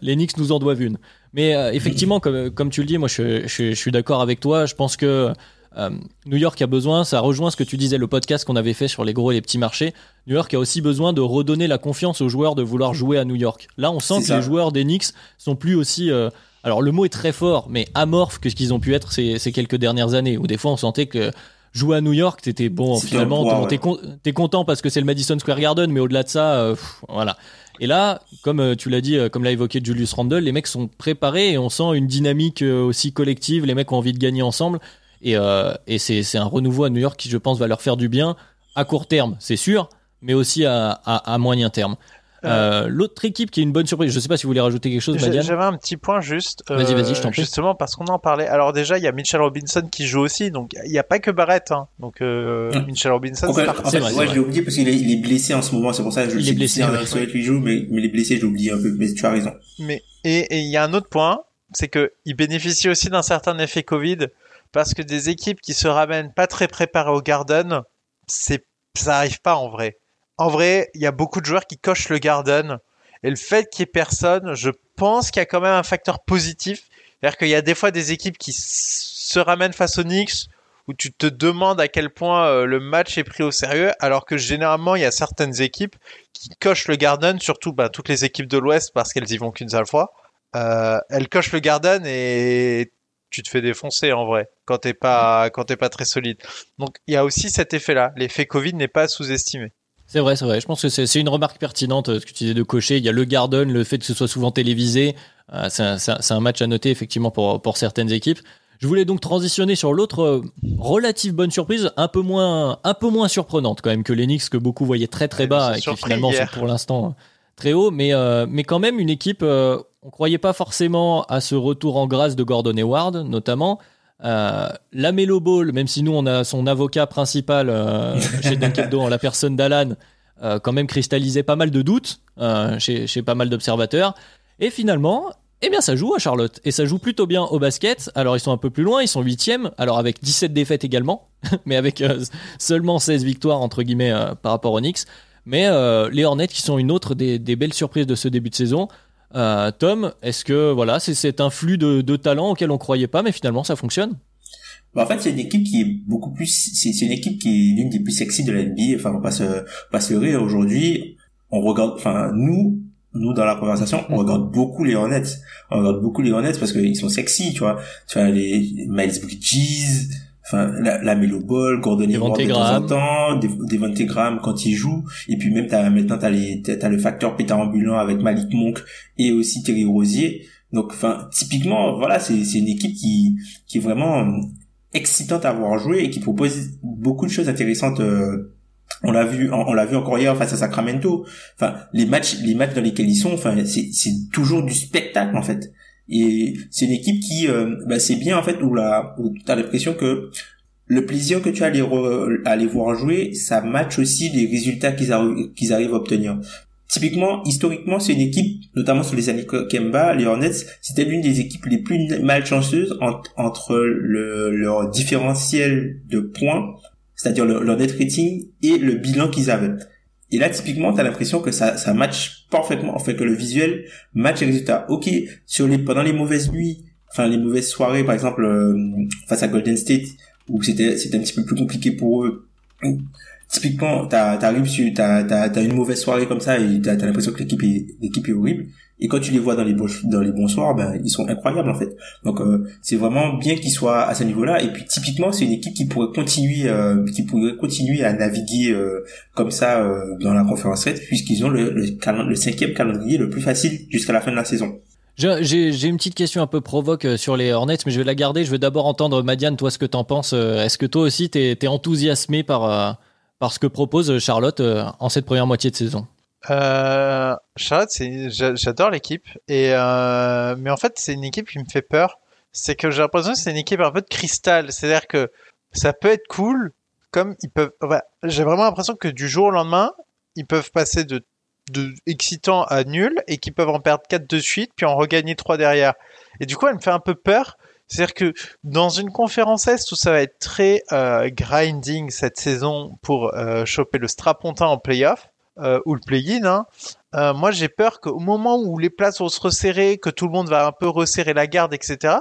les Knicks nous en doivent une. Mais effectivement, comme, comme tu le dis, moi je, je suis d'accord avec toi. Je pense que euh, New York a besoin, ça rejoint ce que tu disais, le podcast qu'on avait fait sur les gros et les petits marchés. New York a aussi besoin de redonner la confiance aux joueurs de vouloir jouer à New York. Là, on sent que les joueurs des Knicks sont plus aussi. Euh, alors, le mot est très fort, mais amorphes que ce qu'ils ont pu être ces, ces, quelques dernières années, où des fois on sentait que jouer à New York, t'étais bon, finalement, t'es content parce que c'est le Madison Square Garden, mais au-delà de ça, euh, voilà. Et là, comme tu l'as dit, comme l'a évoqué Julius Randle, les mecs sont préparés et on sent une dynamique aussi collective. Les mecs ont envie de gagner ensemble. Et, euh, et c'est un renouveau à New York qui, je pense, va leur faire du bien à court terme, c'est sûr, mais aussi à, à, à moyen terme. Euh, L'autre équipe qui est une bonne surprise, je sais pas si vous voulez rajouter quelque chose, Madiane. J'avais un petit point juste. Vas-y, vas-y, je t'en prie. Justement parce qu'on en parlait. Alors déjà, il y a Mitchell Robinson qui joue aussi, donc il n'y a pas que Barrett. Hein. Donc euh, mmh. Mitchell Robinson. c'est en fait, ouais, je l'ai oublié parce qu'il est, blessé en ce moment, c'est pour ça que je il est blessé. il joue, mais, mais il est blessé, j'ai oublié un peu. Mais tu as raison. Mais et il y a un autre point, c'est que il bénéficie aussi d'un certain effet Covid parce que des équipes qui se ramènent pas très préparées au Garden, c'est ça arrive pas en vrai. En vrai, il y a beaucoup de joueurs qui cochent le Garden et le fait qu'il y ait personne, je pense qu'il y a quand même un facteur positif, c'est-à-dire qu'il y a des fois des équipes qui se ramènent face aux Knicks où tu te demandes à quel point euh, le match est pris au sérieux, alors que généralement il y a certaines équipes qui cochent le Garden, surtout bah, toutes les équipes de l'Ouest parce qu'elles y vont qu'une seule fois. Euh, elles cochent le Garden et tu te fais défoncer en vrai quand t'es pas quand t'es pas très solide. Donc il y a aussi cet effet-là. L'effet Covid n'est pas sous-estimé. C'est vrai, c'est vrai. Je pense que c'est une remarque pertinente euh, ce que tu disais de cocher. Il y a le Garden, le fait que ce soit souvent télévisé. Euh, c'est un, un, match à noter effectivement pour pour certaines équipes. Je voulais donc transitionner sur l'autre euh, relative bonne surprise, un peu moins, un peu moins surprenante quand même que l'Enix que beaucoup voyaient très très bas et qui finalement sont pour l'instant très haut, mais euh, mais quand même une équipe. Euh, on croyait pas forcément à ce retour en grâce de Gordon Hayward, notamment. Euh, la Melo Ball, même si nous on a son avocat principal euh, chez Dunkebdo en la personne d'Alan, quand même cristallisait pas mal de doutes chez, chez pas mal d'observateurs. Et finalement, eh bien, ça joue à Charlotte. Et ça joue plutôt bien au basket. Alors, ils sont un peu plus loin, ils sont huitièmes. Alors, avec 17 défaites également, mais avec euh, seulement 16 victoires, entre guillemets, euh, par rapport aux Knicks. Mais euh, les Hornets, qui sont une autre des, belles surprises de ce début de saison. Tom, est-ce que voilà, c'est un flux de, de talent auquel on croyait pas, mais finalement, ça fonctionne? Bah, en fait, c'est une équipe qui est beaucoup plus, c'est une équipe qui est l'une des plus sexy de la NBA. Enfin, on va se, pas se rire aujourd'hui. On regarde, enfin, nous, nous dans la conversation on regarde beaucoup les Hornets on regarde beaucoup les Hornets parce qu'ils sont sexy tu vois tu vois les Miles Bridges enfin la, la Melo Ball Gordon Hayward de temps en temps Devonte Graham quand il joue. Et puis même t'as maintenant t'as les t'as le facteur Peter ambulant avec Malik Monk et aussi Terry Rosier. Donc enfin typiquement voilà c'est c'est une équipe qui qui est vraiment excitante à voir jouer et qui propose beaucoup de choses intéressantes euh, on l'a vu on, l'a vu encore hier face à Sacramento. Enfin les matchs les matchs dans lesquels ils sont enfin c'est c'est toujours du spectacle en fait et c'est une équipe qui euh, bah, c'est bien en fait où la où t'as l'impression que le plaisir que tu as à les, voir jouer ça match aussi les résultats qu'ils arrivent à obtenir Typiquement, historiquement, c'est une équipe, notamment sur les années Kemba, les Hornets, c'était l'une des équipes les plus malchanceuses entre le, leur différentiel de points c'est-à-dire leur net rating et le bilan qu'ils avaient. Et là, typiquement, tu as l'impression que ça, ça match parfaitement, en fait, que le visuel match les résultats. Ok, sur les, pendant les mauvaises nuits, enfin les mauvaises soirées, par exemple, euh, face à Golden State, où c'était, c'était un petit peu plus compliqué pour eux. Typiquement, t'arrives t'as, t'as, t'as une mauvaise soirée comme ça et t'as, t'as l'impression que l'équipe est, l'équipe est horrible. Et quand tu les vois dans les bons, dans les bons soirs, ben ils sont incroyables en fait. Donc euh, c'est vraiment bien qu'ils soient à ce niveau-là. Et puis typiquement c'est une équipe qui pourrait continuer, euh, qui pourrait continuer à naviguer euh, comme ça dans la conférence 7 puisqu'ils ont le, le, cinquième calendrier le plus facile jusqu'à la fin de la saison. J'ai une petite question un peu provoque sur les Hornets, mais je vais la garder. Je veux d'abord entendre Madiane, toi, ce que t'en penses. Est-ce que toi aussi, t'es es enthousiasmé par, par ce que propose Charlotte en cette première moitié de saison? Euh, Charlotte, j'adore l'équipe et euh, mais en fait c'est une équipe qui me fait peur. C'est que j'ai l'impression que c'est une équipe un peu de cristal. C'est-à-dire que ça peut être cool, comme ils peuvent. j'ai vraiment l'impression que du jour au lendemain, ils peuvent passer de, de excitant à nul et qu'ils peuvent en perdre 4 de suite puis en regagner 3 derrière. Et du coup, elle me fait un peu peur. C'est-à-dire que dans une conférence Est où ça va être très euh, grinding cette saison pour euh, choper le strapontin en playoff, euh, ou le play-in. Hein. Euh, moi, j'ai peur qu'au moment où les places vont se resserrer, que tout le monde va un peu resserrer la garde, etc.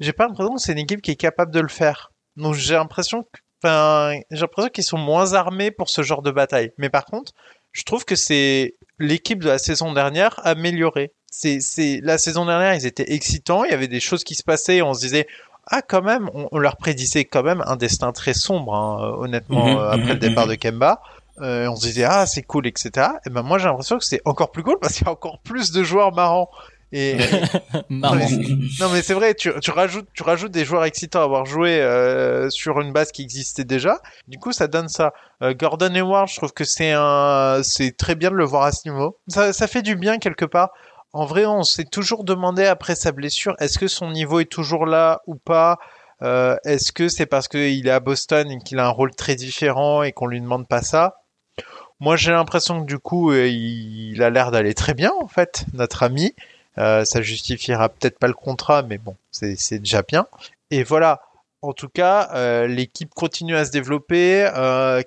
J'ai pas l'impression que c'est une équipe qui est capable de le faire. Donc j'ai l'impression que, enfin, j'ai l'impression qu'ils sont moins armés pour ce genre de bataille. Mais par contre, je trouve que c'est l'équipe de la saison dernière améliorée. C'est, c'est la saison dernière, ils étaient excitants, il y avait des choses qui se passaient, on se disait ah quand même, on, leur prédisait quand même un destin très sombre, hein, honnêtement, mhm, euh, après le mhm, départ mhm. de Kemba. Euh, on se disait ah c'est cool etc. Et ben moi j'ai l'impression que c'est encore plus cool parce qu'il y a encore plus de joueurs marrants. Et non mais, c'est vrai, tu, tu, rajoutes tu rajoutes des joueurs excitants à avoir joué euh, sur une base qui existait déjà. Du coup ça donne ça. Euh, Gordon Hayward, je trouve que c'est un c'est très bien de le voir à ce niveau. Ça, ça fait du bien quelque part. En vrai, on s'est toujours demandé après sa blessure, est-ce que son niveau est toujours là ou pas? Euh, Est-ce que c'est parce qu'il est à Boston et qu'il a un rôle très différent et qu'on lui demande pas ça? Moi, j'ai l'impression que du coup, euh, il a l'air d'aller très bien, en fait, notre ami. Euh, ça justifiera peut-être pas le contrat, mais bon, c'est déjà bien. Et voilà. En tout cas, euh, l'équipe continue à se développer.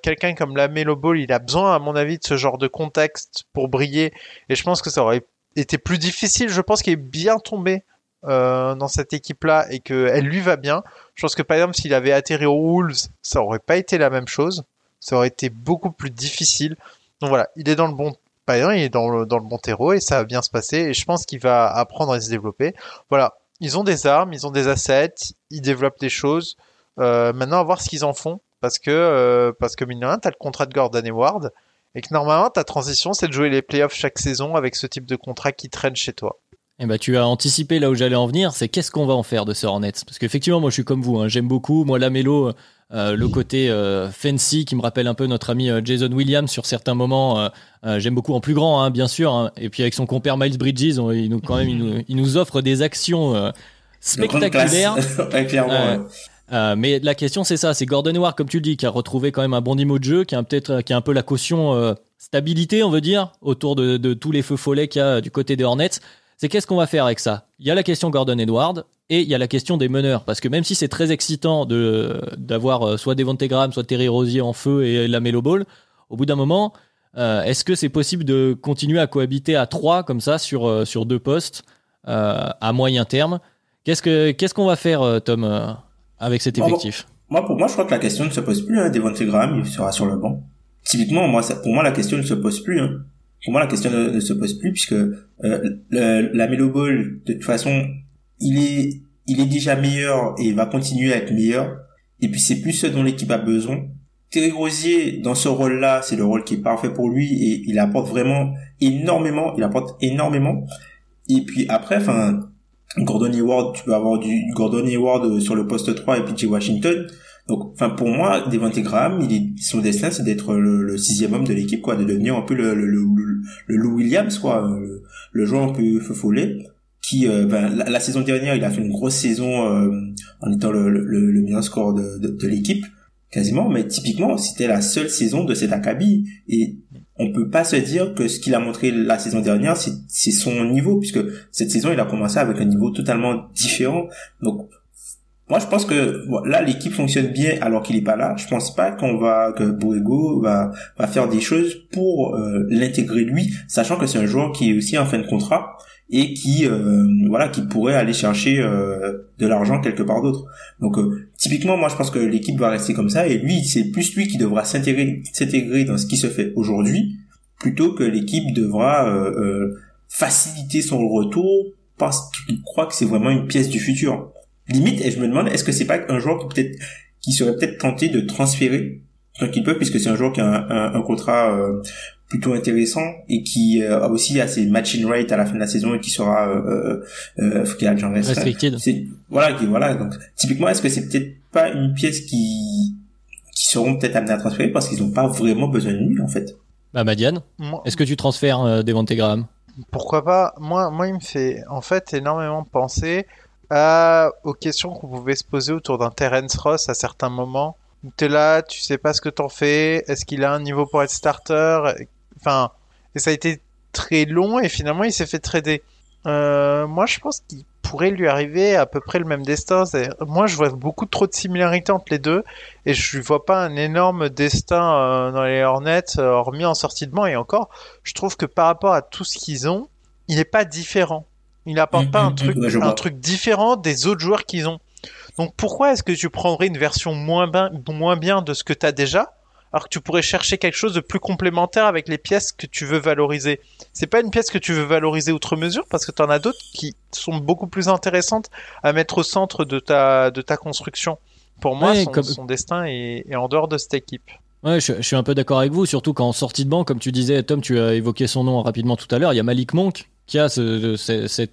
Quelqu'un comme la Melo Ball, il a besoin, à mon avis, de ce genre de contexte pour briller. Et je pense que ça aurait été plus difficile. Je pense qu'il est bien tombé dans cette équipe-là et qu'elle lui va bien. Je pense que par exemple, s'il avait atterri aux Wolves, ça aurait pas été la même chose ça aurait été beaucoup plus difficile. Donc voilà, il est dans le bon il est dans le, dans le bon terreau et ça va bien se passer et je pense qu'il va apprendre à se développer. Voilà, ils ont des armes, ils ont des assets, ils développent des choses. Euh, maintenant, à voir ce qu'ils en font parce que euh, parce que mine t'as le contrat de Gordon Hayward et que normalement ta transition c'est de jouer les playoffs chaque saison avec ce type de contrat qui traîne chez toi. Eh ben, tu as anticipé là où j'allais en venir, c'est qu'est-ce qu'on va en faire de ce Hornets? Parce qu'effectivement, moi je suis comme vous, hein, j'aime beaucoup. Moi, la mélo, euh, le côté euh, fancy qui me rappelle un peu notre ami euh, Jason Williams sur certains moments, j'aime beaucoup en plus grand, hein, bien sûr. Hein. Et puis avec son compère Miles Bridges, il nous, quand même, il nous, offre des actions spectaculaires. mais la question c'est ça, c'est Gordon Hayward comme tu le dis, qui a retrouvé quand même un bon niveau de jeu, qui a peut-être, qui a un peu la caution stabilité, on veut dire, autour de, de tous les feux follets qu'il y a du côté des Hornets c'est qu'est-ce qu'on va faire avec ça? Il y a la question Gordon Edward et il y a la question des meneurs. Parce que même si c'est très excitant de d'avoir euh, soit Devonte Graham, soit Terry Rosier en feu et la Melo Ball, au bout d'un moment, euh, est-ce que c'est possible de continuer à cohabiter à trois comme ça sur, euh, sur deux postes à moyen terme? Qu'est-ce que qu'est-ce qu'on va faire, Tom, avec cet effectif? Moi, pour moi, je crois que la question ne se pose plus. Hein. Devonte Graham, il sera sur le banc. Typiquement, moi, ça, pour moi, la question ne se pose plus. Hein pour moi la question ne, se pose plus puisque euh, la Melo Ball de toute façon il est il est déjà meilleur et va continuer à être meilleur. Et puis c'est plus ce dont l'équipe a besoin. Terry Rosier dans ce rôle là c'est le rôle qui est parfait pour lui et il apporte vraiment énormément il apporte énormément. Et puis après enfin Gordon Hayward tu peux avoir du Gordon Hayward sur le poste 3 et PJ Washington donc, enfin, pour moi, Devante Graham, il son destin, c'est d'être le, sixième homme de l'équipe, quoi, de devenir un peu le, le, le, le Lou Williams, quoi, le, joueur un peu follet, qui, euh, ben, la, saison dernière, il a fait une grosse saison euh, en étant le, le, meilleur score de, de, l'équipe, quasiment, mais typiquement, c'était la seule saison de cet acabit, et on peut pas se dire que ce qu'il a montré la saison dernière, c'est son niveau, puisque cette saison, il a commencé avec un niveau totalement différent. Donc, moi, je pense que là, l'équipe fonctionne bien alors qu'il est pas là. Je pense pas qu'on va que Boego va va faire des choses pour euh, l'intégrer lui, sachant que c'est un joueur qui est aussi en fin de contrat et qui euh, voilà qui pourrait aller chercher euh, de l'argent quelque part d'autre. Donc typiquement, moi, je pense que l'équipe va rester comme ça et lui, c'est plus lui qui devra s'intégrer s'intégrer dans ce qui se fait aujourd'hui plutôt que l'équipe devra faciliter son retour parce qu'il croit que c'est vraiment une pièce du futur limite, et je me demande, est-ce que c'est pas un joueur qui peut-être, qui serait peut-être tenté de transférer tant qu'il peut, puisque c'est un joueur qui a un, un, contrat euh, plutôt intéressant et qui euh, a aussi assez matching rate à la fin de la saison et qui sera euh, euh, qui a C'est voilà, qui voilà. Donc typiquement, est-ce que c'est peut-être pas une pièce qui qui seront peut-être amenés à transférer parce qu'ils n'ont pas vraiment besoin de lui en fait? Bah Madiane, est-ce que tu transfères euh, Devante Graham? Pourquoi pas? Moi, moi, il me fait en fait énormément penser euh, aux questions qu'on pouvait se poser autour d'un Terence Ross à certains moments. T'es là, tu sais pas ce que t'en fais, est-ce qu'il a un niveau pour être starter? Enfin, et ça a été très long et finalement il s'est fait trader. Euh, moi je pense qu'il pourrait lui arriver à peu près le même destin. Moi je vois beaucoup trop de similarités entre les deux et je vois pas un énorme destin euh, dans les Hornets, hormis en sortie de banc et encore, je trouve que par rapport à tout ce qu'ils ont, il n'est pas différent. Il n'apporte mm, pas un mm, truc, mm, un truc différent des autres joueurs qu'ils ont. Donc pourquoi est-ce que tu prendrais une version moins bien, moins bien de ce que tu as déjà, alors que tu pourrais chercher quelque chose de plus complémentaire avec les pièces que tu veux valoriser? C'est pas une pièce que tu veux valoriser outre mesure parce que tu en as d'autres qui sont beaucoup plus intéressantes à mettre au centre de ta, de ta construction. Pour moi, son, destin est, est en dehors de cette équipe. Ouais, je, suis un peu d'accord avec vous, surtout qu'en sortie de banc, comme tu disais, Tom, tu as évoqué son nom rapidement tout à l'heure, il y a Malik Monk qui a ce, ce, cette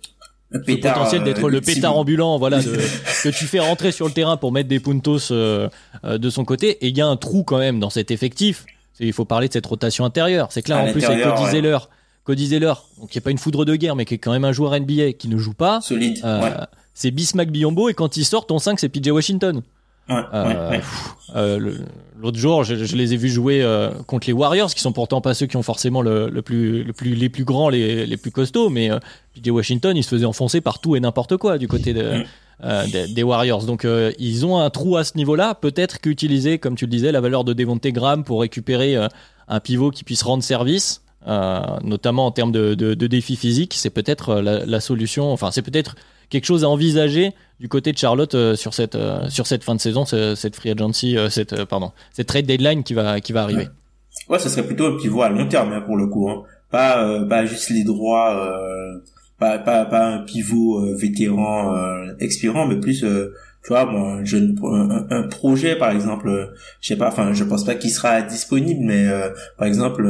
potentiel d'être euh, le pétard ambulant, voilà, que tu fais rentrer sur le terrain pour mettre des puntos euh, euh, de son côté. Et il y a un trou quand même dans cet effectif. Il faut parler de cette rotation intérieure. C'est clair, en plus avec Cody Zeller, Cody Zeller, qui est pas une foudre de guerre, mais qui est quand même un joueur NBA qui ne joue pas. Solide. C'est Bismack Biombo et quand il sort, ton 5 c'est PJ Washington. Euh, euh, l'autre jour, je, les ai vus jouer euh, contre les Warriors, qui sont pourtant pas ceux qui ont forcément le, plus, le plus, les plus grands, les, les plus costauds, mais PJ Washington, il se faisait enfoncer par tout et n'importe quoi du côté de, mm. des, Warriors. Donc ils ont un trou à ce niveau-là. Peut-être qu'utiliser, comme tu le disais, la valeur de Devonte Graham pour récupérer un pivot qui puisse rendre service. notamment en termes de, de, de défis physiques, c'est peut-être la, la, solution. Enfin, c'est peut-être quelque chose à envisager du côté de Charlotte euh, sur cette euh, sur cette fin de saison, cette free agency, euh, cette pardon, cette trade deadline qui va qui va arriver. Ouais, ce serait plutôt un pivot à long terme hein, pour le coup, hein. pas pas juste les droits, pas, pas pas un pivot vétéran expirant, mais plus tu vois moi jeune un, projet par exemple je sais pas enfin je pense pas qu'il sera disponible mais par exemple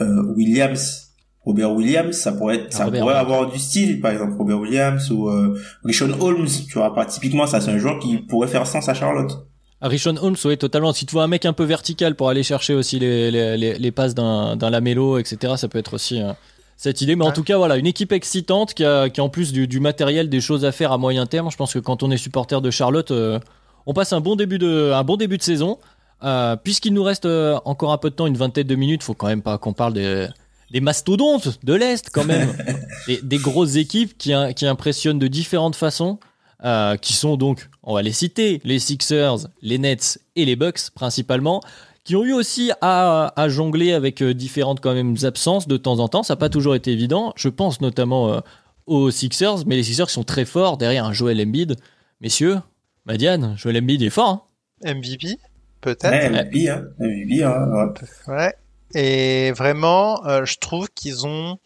Williams Robert Williams, ça pourrait être, ça pourrait avoir du style, par exemple Robert Williams ou euh, Rishon Holmes, tu vois, pas typiquement ça c'est un joueur qui pourrait faire sens à Charlotte. Ah, Rishon Holmes, oui, totalement. Si tu vois un mec un peu vertical pour aller chercher aussi les, les, les, passes d'un lamello, etc., ça peut être aussi euh, cette idée. Mais en tout cas, voilà, une équipe excitante qui a, qui a en plus du, du, matériel, des choses à faire à moyen terme. Je pense que quand on est supporter de Charlotte, euh, on passe un bon début de, un bon début de saison. Euh, puisqu'il nous reste encore un peu de temps, une vingtaine de minutes, faut quand même pas qu'on parle des, des mastodontes de l'Est quand même. des, des, grosses équipes qui, qui impressionnent de différentes façons. Euh, qui sont donc, on va les citer, les Sixers, les Nets et les Bucks principalement, qui ont eu aussi à, à jongler avec euh, différentes quand même absences de temps en temps. Ça n'a pas toujours été évident. Je pense notamment euh, aux Sixers, mais les Sixers sont très forts derrière un Joel Embiid. Messieurs, Madiane, Joel Embiid est fort. Hein MVP, peut-être. Ouais, MVP, hein. MVP, hein, ouais. Et vraiment, je trouve qu'ils ont,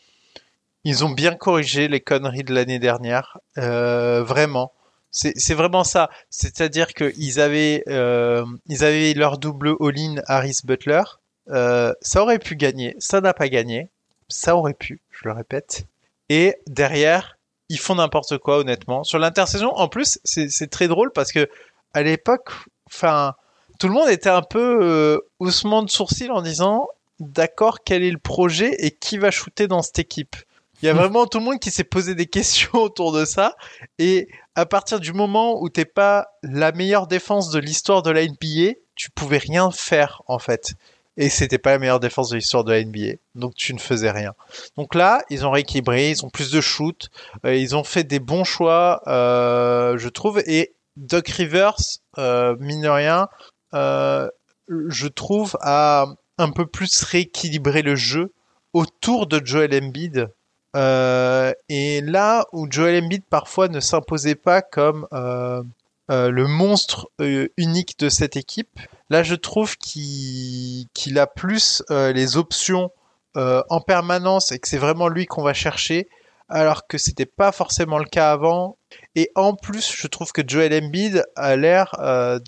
ils ont bien corrigé les conneries de l'année dernière. vraiment. C'est vraiment ça. C'est-à-dire qu'ils avaient, euh, ils avaient leur double all-in Harris Butler. Euh, ça aurait pu gagner. Ça n'a pas gagné. Ça aurait pu, je le répète. Et derrière, ils font n'importe quoi, honnêtement. Sur l'intersaison, en plus, c'est très drôle parce que à l'époque, enfin, tout le monde était un peu euh, haussement de sourcil en disant, d'accord, quel est le projet et qui va shooter dans cette équipe. Il y a vraiment tout le monde qui s'est posé des questions autour de ça. Et à partir du moment où t'es pas la meilleure défense de l'histoire de la NBA, tu pouvais rien faire en fait. Et c'était pas la meilleure défense de l'histoire de la NBA, donc tu ne faisais rien. Donc là, ils ont rééquilibré, ils ont plus de shoot, euh, ils ont fait des bons choix, euh, je trouve. Et Doc Rivers, euh, mine de rien, euh, je trouve a un peu plus rééquilibré le jeu autour de Joel Embiid euh, et là où Joel Embiid parfois ne s'imposait pas comme euh, euh, le monstre unique de cette équipe, là je trouve qu'il a plus les options en permanence et que c'est vraiment lui qu'on va chercher, alors que c'était pas forcément le cas avant. Et en plus, je trouve que Joel Embiid a l'air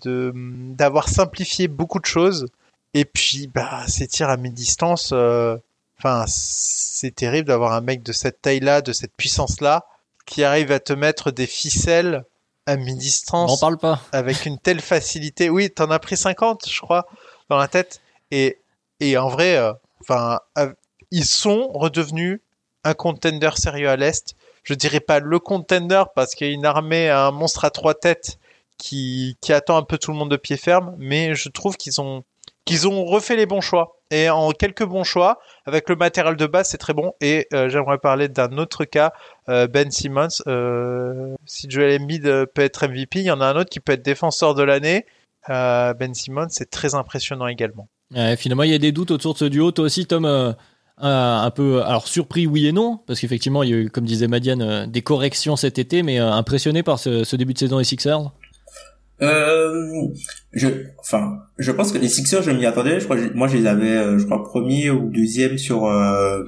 d'avoir simplifié beaucoup de choses. Et puis, bah, ses tirs à mi-distance, enfin, c'est terrible d'avoir un mec de cette taille-là, de cette puissance-là, qui arrive à te mettre des ficelles à mi-distance. On parle pas. Avec une telle facilité. Oui, t'en as pris 50, je crois, dans la tête. Et, et en vrai, euh, enfin, euh, ils sont redevenus un contender sérieux à l'Est. Je dirais pas le contender parce qu'il y a une armée, un monstre à trois têtes qui, qui attend un peu tout le monde de pied ferme, mais je trouve qu'ils ont, qu'ils ont refait les bons choix. Et en quelques bons choix, avec le matériel de base, c'est très bon. Et euh, j'aimerais parler d'un autre cas, euh, Ben Simmons. Euh, si Joel Embiid peut être MVP, il y en a un autre qui peut être défenseur de l'année. ben Simmons, c'est très impressionnant également. finalement, il y a des doutes autour de ce duo. Toi aussi, Tom, un peu, alors surpris, oui et non, parce qu'effectivement, il y a eu, comme disait Madiane, des corrections cet été, mais impressionné par ce, ce début de saison des Sixers. Euh, je, enfin, je pense que les Sixers, je m'y attendais. Je crois, moi, je les avais, euh, je crois, premier ou deuxième sur euh,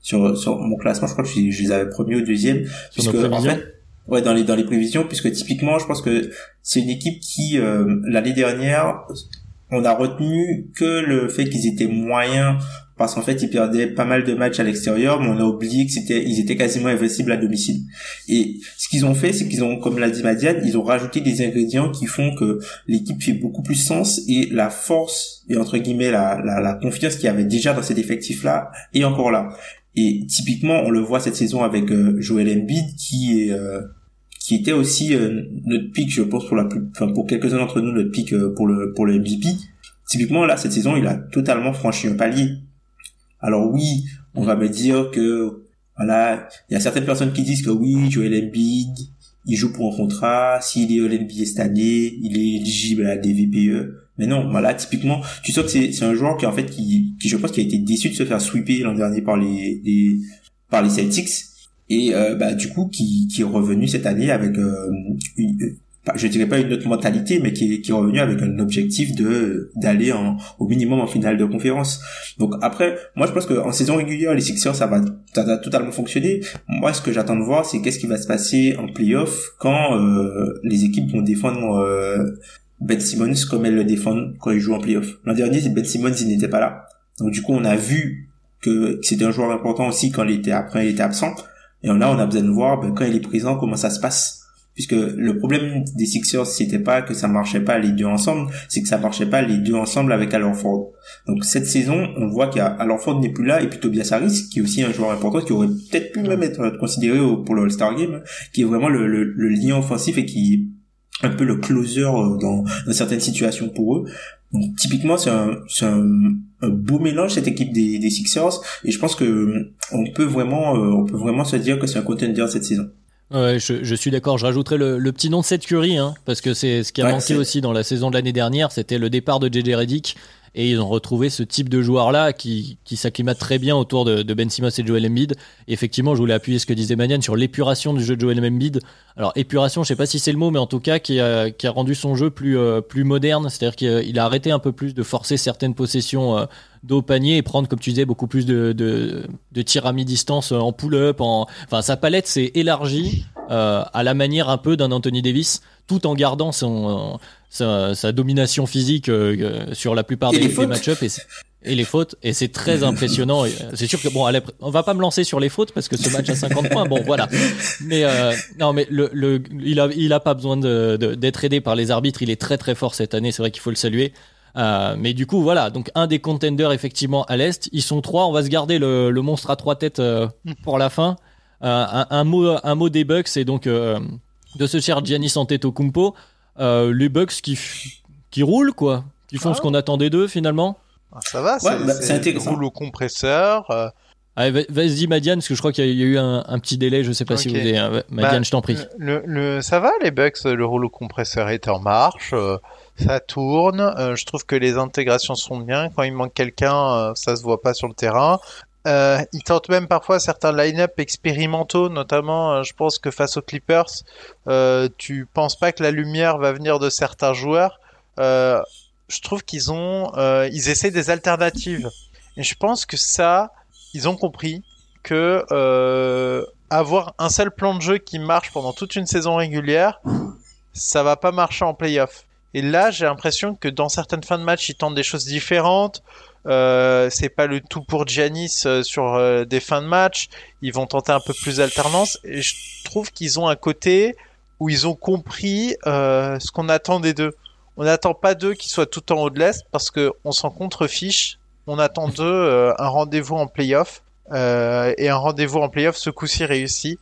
sur sur mon classement. Je crois que je, les avais premier ou deuxième. Sur puisque, en fait, ouais, dans les dans les prévisions, puisque typiquement, je pense que c'est une équipe qui euh, l'année dernière, on a retenu que le fait qu'ils étaient moyens parce qu'en fait ils perdaient pas mal de matchs à l'extérieur mais on a oublié que c'était ils étaient quasiment invincibles à domicile. Et ce qu'ils ont fait c'est qu'ils ont comme l'a dit Madiane ils ont rajouté des ingrédients qui font que l'équipe fait beaucoup plus sens et la force et entre guillemets la, la, la confiance qu'il y avait déjà dans cet effectif là est encore là. Et typiquement on le voit cette saison avec euh, Joel Embiid qui est euh, qui était aussi euh, notre pic je pense pour la plus enfin pour quelques-uns d'entre nous notre pic pour le pour le MVP typiquement là cette saison il a totalement franchi un palier alors oui, on va me dire que voilà, il y a certaines personnes qui disent que oui, Joel Embiid, il joue pour un contrat, s'il est NBA cette année, il est éligible à des VPE. Mais non, voilà, typiquement, tu sais que c'est un joueur qui en fait qui, je pense qui a été déçu de se faire sweeper l'an dernier par les, par les Celtics et euh, bah du coup qui, qui est revenu cette année avec euh, je dirais pas une autre mentalité, mais qui est, qui est revenu avec un objectif de d'aller au minimum en finale de conférence. Donc après, moi je pense qu'en saison régulière, les Sixers ça va, ça va totalement fonctionner. Moi, ce que j'attends de voir, c'est qu'est-ce qui va se passer en playoff quand euh, les équipes vont défendre euh, Ben Simmons comme elles le défendent quand ils jouent en playoff. L'an dernier, Ben Simmons il n'était pas là. Donc du coup, on a vu que c'était un joueur important aussi quand il était après il était absent. Et là, on a besoin de voir ben, quand il est présent comment ça se passe. Puisque le problème des Sixers, c'était pas que ça marchait pas les deux ensemble, c'est que ça marchait pas les deux ensemble avec Al. Donc cette saison, on voit qu'Al Ford n'est plus là et puis Tobias Harris, qui est aussi un joueur important, qui aurait peut-être pu même être considéré pour le All-Star Game, qui est vraiment le, le, lien offensif et qui est un peu le closer euh, dans, dans certaines situations pour eux. Donc typiquement, c'est un, un, un, beau mélange cette équipe des, des Sixers et je pense que on peut vraiment, euh, on peut vraiment se dire que c'est un contender cette saison. Ouais, je, je suis d'accord. Je rajouterai le, le, petit nom de cette Curry, hein, parce que c'est ce qui a manqué aussi dans la saison de l'année dernière, c'était le départ de JJ Redick. Et ils ont retrouvé ce type de joueur-là qui, qui s'acclimate très bien autour de, de, Ben Simmons et Joel Embiid. Et effectivement, je voulais appuyer ce que disait Manian sur l'épuration du jeu de Joel Embiid. Alors, épuration, je sais pas si c'est le mot, mais en tout cas, qui a, qui a rendu son jeu plus, euh, plus moderne. C'est-à-dire qu'il a arrêté un peu plus de forcer certaines possessions euh, d'eau au panier et prendre, comme tu disais, beaucoup plus de, de, de tirs à mi-distance euh, en pull-up. En... Enfin, sa palette s'est élargie euh, à la manière un peu d'un Anthony Davis, tout en gardant son, sa, sa, domination physique euh, sur la plupart des, des match-ups et, et, les fautes. Et c'est très impressionnant. C'est sûr que bon, allez, on va pas me lancer sur les fautes parce que ce match a 50 points. Bon, voilà. Mais euh, non, mais le, le, il a, il a pas besoin d'être de, d'être aidé par les arbitres. Il est très très fort cette année. C'est vrai qu'il faut le saluer. Euh, mais du coup, voilà, donc un des contenders effectivement à l'est. Ils sont trois. On va se garder le, le monstre à trois têtes euh, pour la fin. Euh, un, un, mot, un mot des Bucks et donc euh, de ce cher Giannis Antetokounmpo. Euh, les Bucks qui, qui roulent, quoi. Qui font ah. ce qu'on attendait d'eux, finalement. Ah, ça va, c'est ouais, bah, roule au compresseur. Euh... Allez, vas-y, Madiane, parce que je crois qu'il y, a eu un, un, petit délai, je sais pas okay. si vous voulez. Hein. Madiane, bah, je t'en prie. Le, le, ça va, les Bucks, le rouleau compresseur est en marche. Euh, ça tourne. Euh, je trouve que les intégrations sont bien. Quand il manque quelqu'un, euh, ça se voit pas sur le terrain. Euh, ils tentent même parfois certains line-up expérimentaux, notamment, euh, je pense que face aux Clippers, euh, tu penses pas que la lumière va venir de certains joueurs. Euh, je trouve qu'ils ont, ils essaient des alternatives. Et je pense que ça, ils ont compris que avoir un seul plan de jeu qui marche pendant toute une saison régulière, ça va pas marcher en playoff. Et là, j'ai l'impression que dans certaines fins de match, ils tentent des choses différentes. Euh, c'est pas le tout pour Giannis euh, sur euh, des fins de match. Ils vont tenter un peu plus d'alternance. Et je trouve qu'ils ont un côté où ils ont compris euh, ce qu'on attend des deux. On n'attend pas d'eux qu'ils soient tout en haut de l'Est parce que on s'en contrefiche. On attend d'eux euh, un rendez-vous en playoff. et un rendez-vous en playoff ce coup-ci réussi.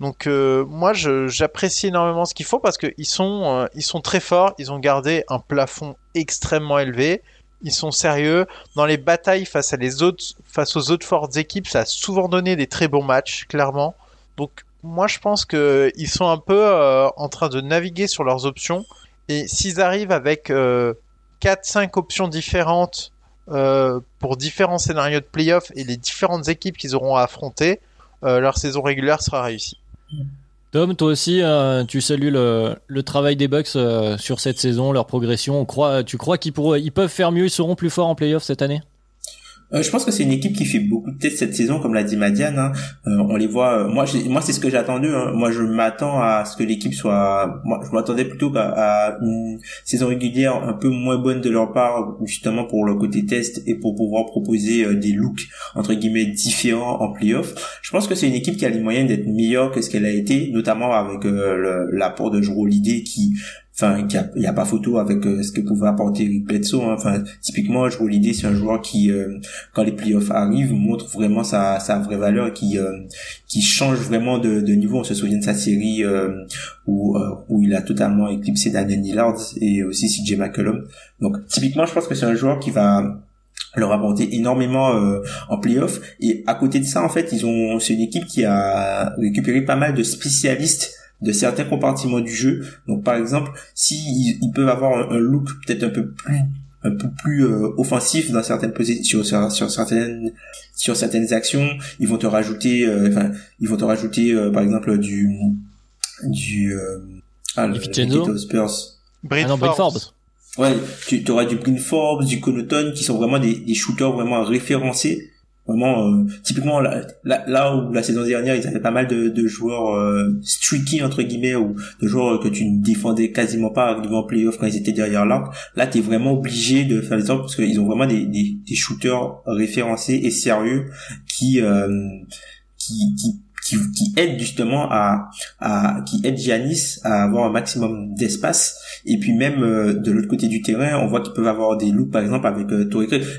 Donc moi j'apprécie énormément ce qu'ils font parce qu'ils sont ils sont très forts, ils ont gardé un plafond extrêmement élevé ils sont sérieux. Dans les batailles face à les autres, face aux autres fortes équipes, ça a souvent donné des très bons matchs, clairement. Donc moi je pense que ils sont un peu euh, en train de naviguer sur leurs options. Et s'ils arrivent avec euh, 4-5 options différentes euh, pour différents scénarios de playoff et les différentes équipes qu'ils auront à affronter, euh, leur saison régulière sera réussie. Tom, toi aussi, euh, tu salues le, travail des Bucks sur cette saison, leur progression. On croit, tu crois qu'ils ils peuvent faire mieux, ils seront plus forts en playoff cette année? Euh, je pense que c'est une équipe qui fait beaucoup de tests cette saison, comme l'a dit Madiane. Hein. Euh, on les voit. Euh, moi, moi, c'est ce que j'ai attendu. Hein. Moi, je m'attends à ce que l'équipe soit. Moi, je m'attendais plutôt à, une saison régulière un peu moins bonne de leur part, justement pour le côté test et pour pouvoir proposer des looks entre guillemets différents en playoff. Je pense que c'est une équipe qui a les moyens d'être meilleure que ce qu'elle a été, notamment avec l'apport de Jero Lidé qui enfin il y a, pas photo avec euh, ce que pouvait apporter Eric Bledsoe hein. enfin typiquement je vois l'idée c'est un joueur qui euh, quand les playoffs arrivent montre vraiment sa, sa vraie valeur qui euh, qui change vraiment de, de, niveau. On se souvient de sa série où où il a totalement éclipsé Daniel Lillard et aussi CJ McCollum. Donc typiquement je pense que c'est un joueur qui va leur apporter énormément en playoff et à côté de ça en fait ils ont c'est une équipe qui a récupéré pas mal de spécialistes de certains compartiments du jeu. Donc par exemple, si ils, peuvent avoir un, look peut-être un peu plus un peu plus euh, offensif dans certaines positions sur, sur, certaines sur certaines actions, ils vont te rajouter euh, enfin ils vont te rajouter euh, par exemple du du ah, le, Spurs. Ah non, Forbes. Ouais, tu auras du Green Forbes, du Connaughton qui sont vraiment des, des shooters vraiment référencés Vraiment, euh, typiquement là, là, où la saison dernière, ils avaient pas mal de, de joueurs euh, streaky entre guillemets ou de joueurs que tu ne défendais quasiment pas en playoff quand ils étaient derrière l'arc. Là, tu es vraiment obligé de faire des ordres parce qu'ils ont vraiment des, des, des, shooters référencés et sérieux qui euh, qui, qui qui, aide justement à, à qui aide Giannis à avoir un maximum d'espace. Et puis même euh, de l'autre côté du terrain on voit qu'ils peuvent avoir des loups par exemple avec euh,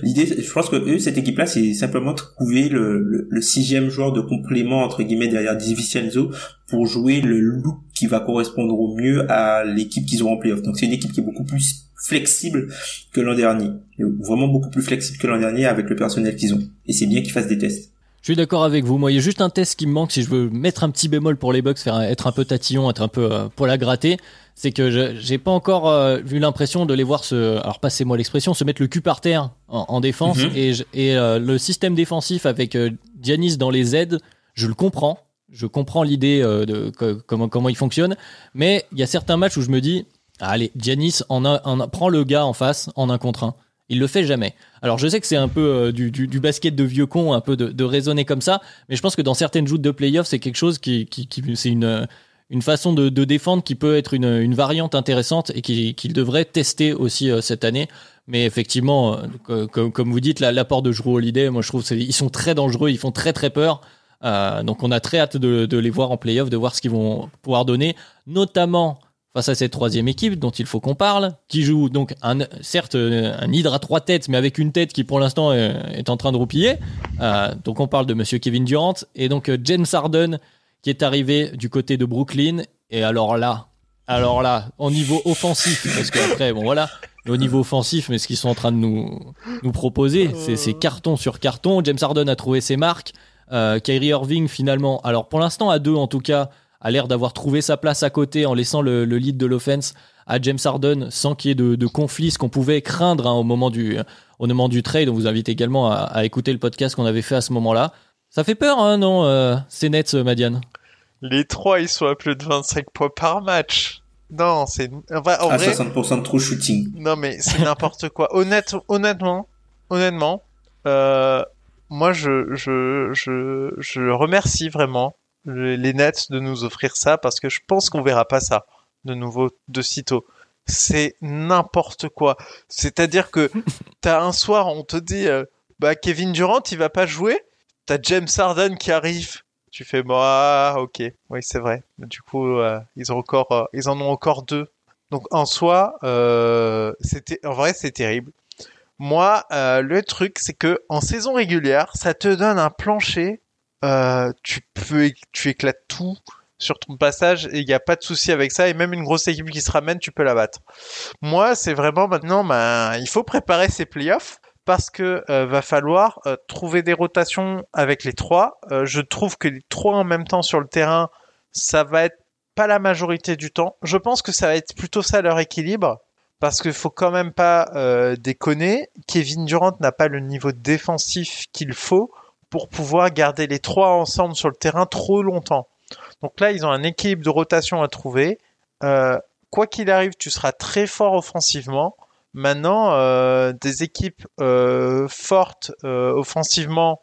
l'idée je pense que eux cette équipe là c'est simplement trouver le, sixième joueur de complément entre guillemets derrière Divincenzo pour jouer le look qui va correspondre au mieux à l'équipe qu'ils auront en playoff. Donc c'est une équipe qui est beaucoup plus flexible que l'an dernier. Vraiment beaucoup plus flexible que l'an dernier avec le personnel qu'ils ont. Et c'est bien qu'ils fassent des tests je suis d'accord avec vous. Moi, il y a juste un test qui me manque si je veux mettre un petit bémol pour les Bucks, faire être un peu tatillon, être un peu euh, pour la gratter. C'est que j'ai pas encore euh, vu l'impression de les voir se, alors passez-moi l'expression, se mettre le cul par terre en, défense. Mhm. Et, et euh, le système défensif avec Giannis dans les aides, je le comprends. Je comprends l'idée de comment comment il fonctionne, mais il y a certains matchs où je me dis, allez, Giannis en, en prend le gars en face en un contre un. Il le fait jamais. Alors je sais que c'est un peu euh, du, du, basket de vieux con, un peu de, de, raisonner comme ça, mais je pense que dans certaines joutes de playoffs, c'est quelque chose qui, qui, c'est une, une façon de, de, défendre qui peut être une, une variante intéressante et qu'il devrait tester aussi euh, cette année. Mais effectivement, euh, comme, vous dites, l'apport de Drew Holiday, moi je trouve ils sont très dangereux, ils font très très peur. donc on a très hâte de, de les voir en playoff, de voir ce qu'ils vont pouvoir donner, notamment face à cette troisième équipe dont il faut qu'on parle, qui joue donc un, certes un hydre à trois têtes, mais avec une tête qui pour l'instant est, en train de roupiller. Euh, donc on parle de Monsieur Kevin Durant et donc euh, James Harden qui est arrivé du côté de Brooklyn. Et alors là, alors là, au niveau offensif, parce qu'après bon voilà, au niveau offensif, mais ce qu'ils sont en train de nous nous proposer, c'est carton sur carton. James Harden a trouvé ses marques. Euh, Kyrie Irving finalement, alors pour l'instant à deux en tout cas a l'air d'avoir trouvé sa place à côté en laissant le, lead de l'offense à James Harden sans qu'il y ait de, conflit, ce qu'on pouvait craindre hein, au, moment du, au moment du trade. On vous invite également à, écouter le podcast qu'on avait fait à ce moment-là. Ça fait peur, hein, non, euh, ces Nets, euh, Madiane Les trois, ils sont à plus de 25 points par match. Non, c'est à 60% de true shooting. Non, mais c'est n'importe quoi. Honnête, honnêtement, honnêtement, euh, moi, je, je, je, je remercie vraiment les Nets de nous offrir ça parce que je pense qu'on verra pas ça de nouveau de sitôt. C'est n'importe quoi. C'est-à-dire que t'as un soir, on te dit, euh, bah Kevin Durant, il va pas jouer. T'as James Harden qui arrive. Tu fais, bah ok, oui c'est vrai. Du coup, euh, ils ont encore, euh, ils en ont encore deux. Donc en soi, c'était, en vrai, c'est terrible. Moi, le truc, c'est que en saison régulière, ça te donne un plancher euh, tu peux, tu éclates tout sur ton passage et il n'y a pas de souci avec ça et même une grosse équipe qui se ramène, tu peux la battre. Moi, c'est vraiment maintenant, ben, il faut préparer ces playoffs parce que euh, va falloir euh, trouver des rotations avec les trois. je trouve que les trois en même temps sur le terrain, ça va être pas la majorité du temps. Je pense que ça va être plutôt ça leur équilibre parce qu'il faut quand même pas déconner. Kevin Durant n'a pas le niveau défensif qu'il faut pour pouvoir garder les trois ensemble sur le terrain trop longtemps. Donc là, ils ont un équilibre de rotation à trouver. Euh, quoi qu'il arrive, tu seras très fort offensivement. Maintenant, euh, des équipes euh, fortes offensivement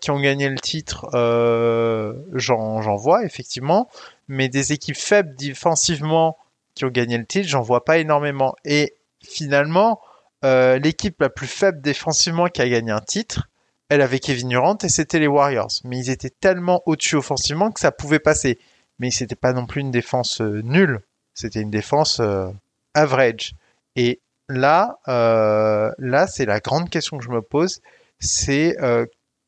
qui ont gagné le titre, j'en vois effectivement, mais des équipes faibles défensivement qui ont gagné le titre, j'en vois pas énormément. Et finalement, l'équipe la plus faible défensivement qui a gagné un titre, elle avait Kevin Durant et c'était les Warriors. Mais ils étaient tellement au-dessus offensivement que ça pouvait passer. Mais c'était pas non plus une défense euh, nulle. C'était une défense euh, average. Et là, euh, là, c'est la grande question que je me pose. C'est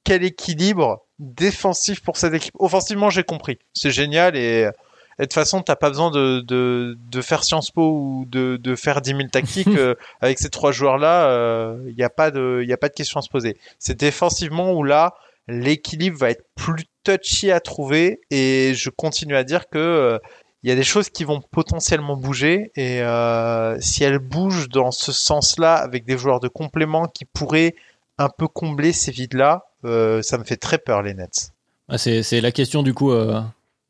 quel équilibre défensif pour cette équipe? Offensivement, j'ai compris. C'est génial et et de toute façon, t'as pas besoin de, de, de, faire Sciences Po ou de, de faire 10 000 tactiques. Euh, avec ces trois joueurs-là, il euh, n'y a, pas de, y a pas de question à se poser. C'est défensivement où là, l'équilibre va être plus touchy à trouver. Et je continue à dire que euh, il y a des choses qui vont potentiellement bouger. Et si elles bougent dans ce sens-là, avec des joueurs de complément qui pourraient un peu combler ces vides-là, ça me fait très peur, les Nets. Ah, c'est la question du coup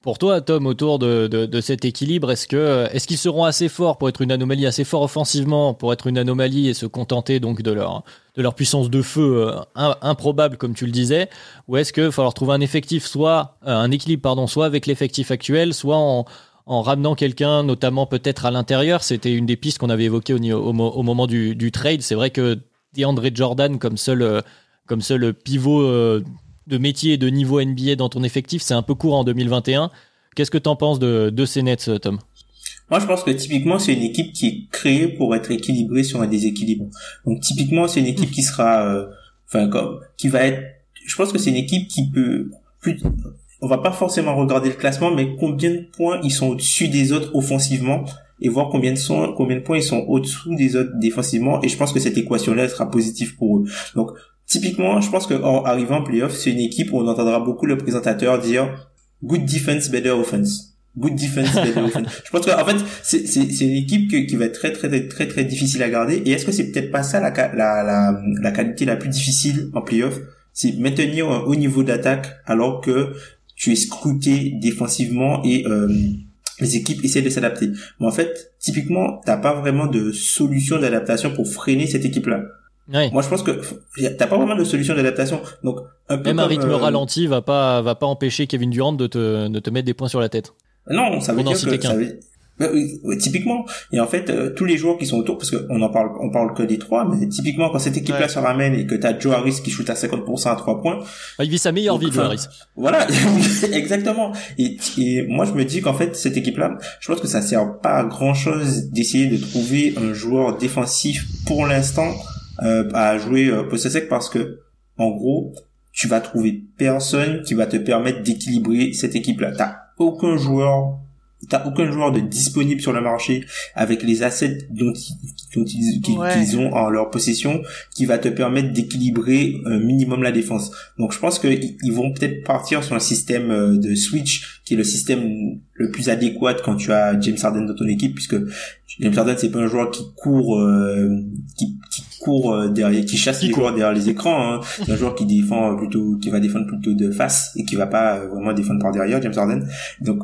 Pour toi, Tom, autour de, de, cet équilibre, est-ce que est-ce qu'ils seront assez forts pour être une anomalie, assez forts offensivement pour être une anomalie et se contenter donc de leur de leur puissance de feu euh, improbable comme tu le disais, ou est-ce qu'il va falloir trouver un effectif, soit euh, un équilibre pardon, soit avec l'effectif actuel, soit en, en ramenant quelqu'un, notamment peut-être à l'intérieur? C'était une des pistes qu'on avait évoquées au, au, au, moment du, du trade. C'est vrai que DeAndre Jordan comme seul euh, comme seul pivot de métier et de niveau NBA dans ton effectif, c'est un peu court en 2021. Qu'est-ce que tu en penses de, de ces Nets, Tom? Moi, je pense que typiquement, c'est une équipe qui est créée pour être équilibrée sur un déséquilibre. Donc, typiquement, c'est une équipe qui sera, euh, enfin, comme, qui va être. Je pense que c'est une équipe qui peut plus. On va pas forcément regarder le classement, mais combien de points ils sont au-dessus des autres offensivement et voir combien de, combien de points ils sont au-dessous des autres défensivement. Et je pense que cette équation-là sera positive pour eux. Donc, Typiquement, je pense qu'en arrivant en playoff, c'est une équipe où on entendra beaucoup le présentateur dire good defense, better offense. Good defense, better offense. Je pense qu'en fait, c'est, c'est, c'est une équipe qui va être très, très, très, très, très difficile à garder. Et est-ce que c'est peut-être pas ça la, la, la, la qualité la plus difficile en playoff? C'est maintenir un haut niveau d'attaque alors que tu es scruté défensivement et, euh, les équipes essaient de s'adapter. Mais en fait, typiquement, t'as pas vraiment de solution d'adaptation pour freiner cette équipe-là. Moi, je pense que t'as pas vraiment de solution d'adaptation. Donc, un peu même un rythme euh, ralenti va pas va pas empêcher Kevin Durant de te de te mettre des points sur la tête. Non, ça veut dire que ça veut... Bah oui, typiquement. Et en fait, euh, tous les joueurs qui sont autour, parce qu'on en parle, on parle que des trois, mais typiquement quand cette équipe-là se ramène et que t'as Joe Harris qui shoot à 50% à trois points. Bah, il vit sa meilleure vie, Joe Harris. Voilà, exactement. Et, et moi, je me dis qu'en fait, cette équipe-là, je pense que ça sert pas à grand chose d'essayer de trouver un joueur défensif pour l'instant euh, à jouer euh, post sec parce que en gros tu vas trouver personne qui va te permettre d'équilibrer cette équipe là t'as aucun joueur t'as aucun joueur de disponible sur le marché avec les assets dont, dont ils, qu'ils ont en leur possession qui va te permettre d'équilibrer un minimum la défense. Donc je pense que ils vont peut-être partir sur un système euh, de switch qui est le système le plus adéquat quand tu as James Harden dans ton équipe puisque James Harden c'est pas un joueur qui court euh, qui, qui court euh, derrière qui chasse les joueurs derrière les écrans hein. c'est un joueur qui défend plutôt qui va défendre plutôt de face et qui va pas vraiment défendre par derrière James Harden donc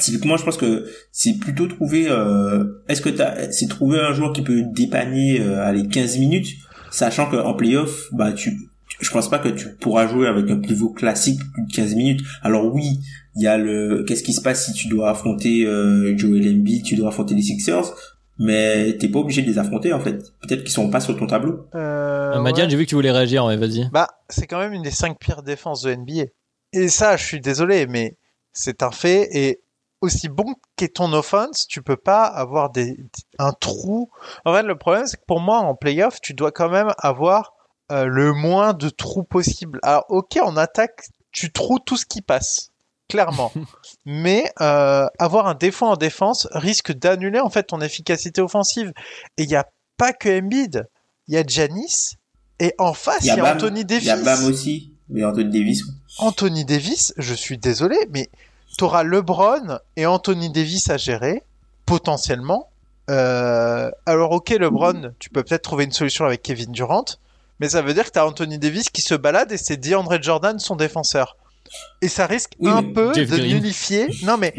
Typiquement, je pense que c'est plutôt trouver. Euh, Est-ce que t'as, c'est trouver un joueur qui peut dépanner euh, les 15 minutes, sachant qu'en playoff, bah tu, je pense pas que tu pourras jouer avec un pivot classique plus de 15 minutes. Alors oui, il y a le, qu'est-ce qui se passe si tu dois affronter euh, Joel Embiid, tu dois affronter les Sixers, mais t'es pas obligé de les affronter en fait. Peut-être qu'ils sont pas sur ton tableau. Euh, euh Madiane, j'ai vu que tu voulais réagir, mais vas-y. Bah, c'est quand même une des cinq pires défenses de NBA. Et ça, je suis désolé, mais c'est un fait. Et aussi bon qu'est ton offense, tu peux pas avoir des, un trou. En fait, le problème, c'est que pour moi, en playoff, tu dois quand même avoir euh, le moins de trous possible. Alors, ok, en attaque, tu trous tout ce qui passe, clairement. Mais euh, avoir un défaut en défense risque d'annuler en fait ton efficacité offensive. Et il n'y a pas que Embiid, il y a Janis. Et en face, il y a, Anthony Davis. Il y a Bam aussi, mais Anthony Davis. Anthony Davis, je suis désolé, mais t'auras LeBron et Anthony Davis à gérer, potentiellement. Euh, alors ok, LeBron, tu peux peut-être trouver une solution avec Kevin Durant, mais ça veut dire que t'as Anthony Davis qui se balade et c'est DeAndre Jordan son défenseur. Et ça risque un peu de nullifier. Non mais.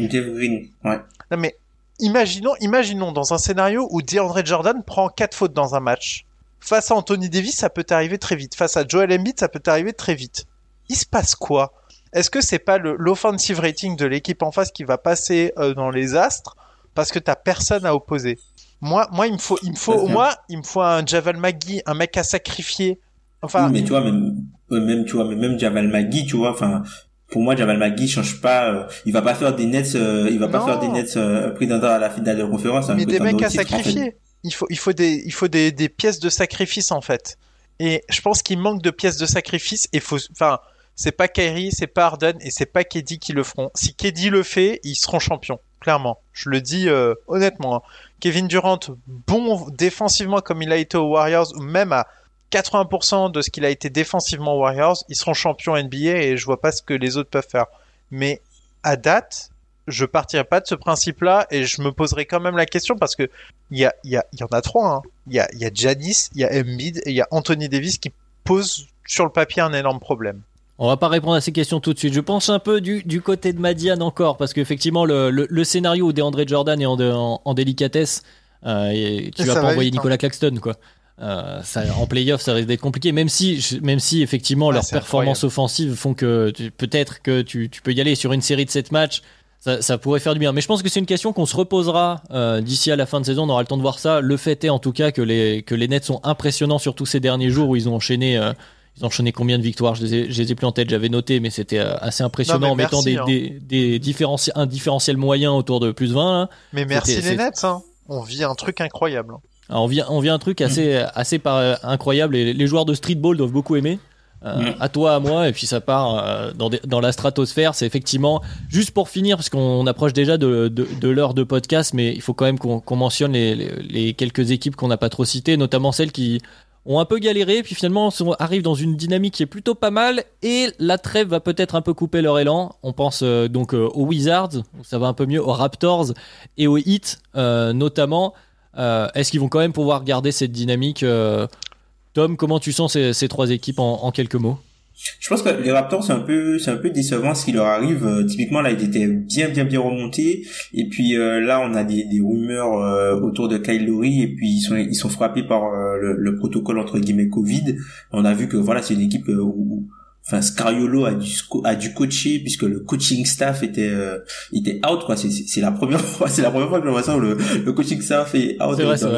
Ouais. Non mais imaginons, imaginons dans un scénario où DeAndre Jordan prend quatre fautes dans un match. Face à Anthony Davis, ça peut arriver très vite. Face à Joel Embiid, ça peut arriver très vite. Il se passe quoi? Est-ce que c'est pas l'offensive rating de l'équipe en face qui va passer euh, dans les astres parce que t'as personne à opposer? Moi, moi, il me faut, il me faut, moi, il me faut un Javal Magui, un mec à sacrifier. Enfin. mais tu vois, même, même, tu vois, même Javal Magui, tu vois, enfin, pour moi, Javal Magui change pas. Euh, il va pas faire des nets. Euh, il va pas faire des nets pris dans à la finale de conférence. Mais des mecs à sacrifier. Il faut, il faut des, il faut des, des pièces de sacrifice en fait. Et je pense qu'il manque de pièces de sacrifice. Et faut, enfin, c'est pas Kyrie, c'est pas Harden et c'est pas Keddy qui le feront. Si Keddy le fait, ils seront champions, clairement. Je le dis euh, honnêtement. Hein. Kevin Durant, bon défensivement comme il a été aux Warriors, ou même à 80% de ce qu'il a été défensivement aux Warriors, ils seront champions NBA et je vois pas ce que les autres peuvent faire. Mais à date, je partirai pas de ce principe-là et je me poserai quand même la question parce que il y, y, y en a trois. Hein. Il y, a, y a il y a Embiid et il y a Anthony Davis qui posent sur le papier un énorme problème. On va pas répondre à ces questions tout de suite. Je pense un peu du, du côté de Madiane encore, parce qu'effectivement, le, le, le, scénario où DeAndre Jordan est en, en, en délicatesse, euh, et tu vas pas envoyer hein. Nicolas Claxton, quoi. Euh, ça, en playoff, ça risque d'être compliqué, même si, même si effectivement ah, leurs performances offensives font que peut-être que tu, tu, peux y aller sur une série de 7 matchs. Ça, ça, pourrait faire du bien. Mais je pense que c'est une question qu'on se reposera euh, d'ici à la fin de saison. On aura le temps de voir ça. Le fait est en tout cas que les, que les Nets sont impressionnants sur tous ces derniers jours où ils ont enchaîné. Euh, ils ont enchaîné combien de victoires? Je les, ai, je les ai plus en tête, j'avais noté, mais c'était euh, assez impressionnant en mettant des, hein. des, des différentiels, un différentiel moyen autour de plus 20. Hein. Mais merci les Nets. Hein. On vit un truc incroyable. Hein. Alors on vit, on vit un truc assez, mm. assez par, incroyable et les joueurs de streetball doivent beaucoup aimer. Euh, mm. à toi, à moi, et puis ça part euh, dans, dans, la stratosphère. C'est effectivement, juste pour finir, parce qu'on approche déjà de, de, de l'heure de podcast, mais il faut quand même qu'on mentionne les, les, quelques équipes qu'on n'a pas trop citées, notamment celles qui ont un peu galéré, puis finalement on arrive dans une dynamique qui est plutôt pas mal, et la trêve va peut-être un peu couper leur élan. On pense euh, donc aux Wizards, ça va un peu mieux, aux Raptors et aux Heat notamment. Euh, est-ce qu'ils vont quand même pouvoir garder cette dynamique euh, Tom, comment tu sens ces, trois équipes en, quelques mots? Je pense que les Raptors c'est un peu c'est un peu décevant ce qui leur arrive. Euh, typiquement là ils étaient bien bien bien remontés et puis là on a des, des rumeurs autour de Kyle et puis ils sont ils sont frappés par le, le, protocole entre guillemets Covid. On a vu que voilà c'est une équipe où, enfin Scariolo a dû a dû coacher puisque le coaching staff était euh, était out quoi. C'est c'est la première fois c'est la première fois que je vois ça où le, le coaching staff est out vrai, dans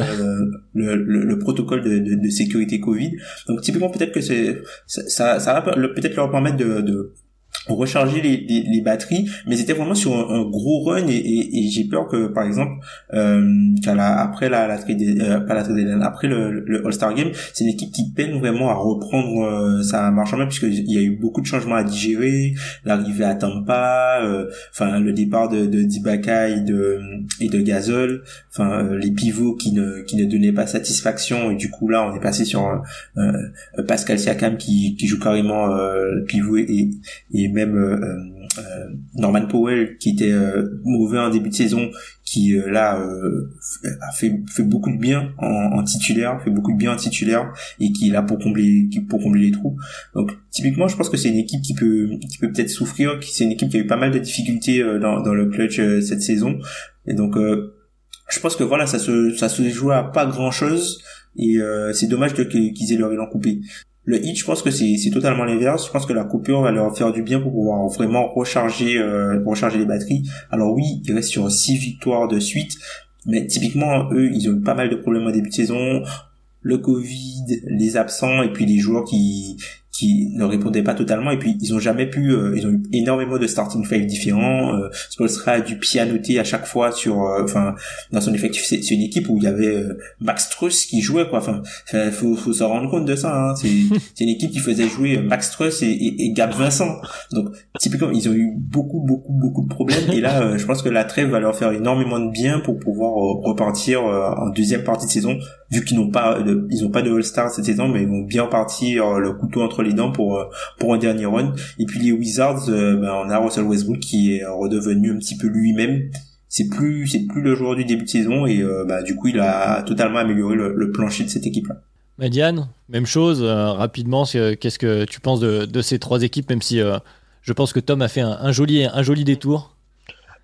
le, le, le, protocole de, de, de, sécurité Covid. Donc typiquement peut-être que c'est ça ça va peut-être leur permettre de, de recharger les, les, les, batteries mais c'était vraiment sur un, gros run et, et, et j'ai peur que par exemple euh, la, après la, la trade, euh, pas la trade, après le, le All-Star Game c'est une équipe qui peine vraiment à reprendre euh, sa marche en main puisqu'il y a eu beaucoup de changements à digérer l'arrivée à Tampa euh, enfin le départ de, de Dibaka et de et de Gasol enfin euh, les pivots qui ne qui ne donnaient pas satisfaction et du coup là on est passé sur euh, Pascal Siakam qui, qui joue carrément pivot et, et même euh, euh, Norman Powell qui était euh, mauvais en début de saison qui là a fait fait beaucoup de bien en, titulaire fait beaucoup de bien en titulaire et qui est là pour combler pour combler les trous. Donc typiquement je pense que c'est une équipe qui peut qui peut peut-être souffrir c'est une équipe qui a eu pas mal de difficultés dans, dans le clutch cette saison. Et donc je pense que voilà ça se ça se joue à pas grand chose et c'est dommage qu'ils aient leur élan coupé le hit, je pense que c'est totalement l'inverse. Je pense que la coupure va leur faire du bien pour pouvoir vraiment recharger euh, recharger les batteries. Alors oui, ils restent sur six victoires de suite, mais typiquement eux, ils ont eu pas mal de problèmes au début de saison. Le Covid, les absents et puis les joueurs qui qui ne répondaient pas totalement. Et puis ils ont jamais pu euh, ils ont eu énormément de starting five différents. Euh, Spolstra a dû pianoter à chaque fois sur euh, enfin dans son effectif. C'est une équipe où il y avait euh, Max Truss qui jouait quoi. Enfin faut faut s'en rendre compte de ça hein. c'est c'est une équipe qui faisait jouer Max Truss et, et, et, Gab Vincent. Donc typiquement ils ont eu beaucoup beaucoup beaucoup de problèmes. Et là je pense que la trêve va leur faire énormément de bien pour pouvoir repartir en deuxième partie de saison vu qu'ils n'ont pas de, ils ont pas de All-Star cette saison mais ils vont bien partir le couteau entre les dents pour euh, pour un dernier run. Et puis les Wizards euh, ben, on a Russell Westbrook qui est redevenu un petit peu lui-même. C'est plus c'est plus le joueur du début de saison et euh, bah, du coup il a totalement amélioré le, plancher de cette équipe là Mediane, même chose rapidement qu'est-ce que tu penses de, de, ces trois équipes même si je pense que Tom a fait un, joli un joli détour.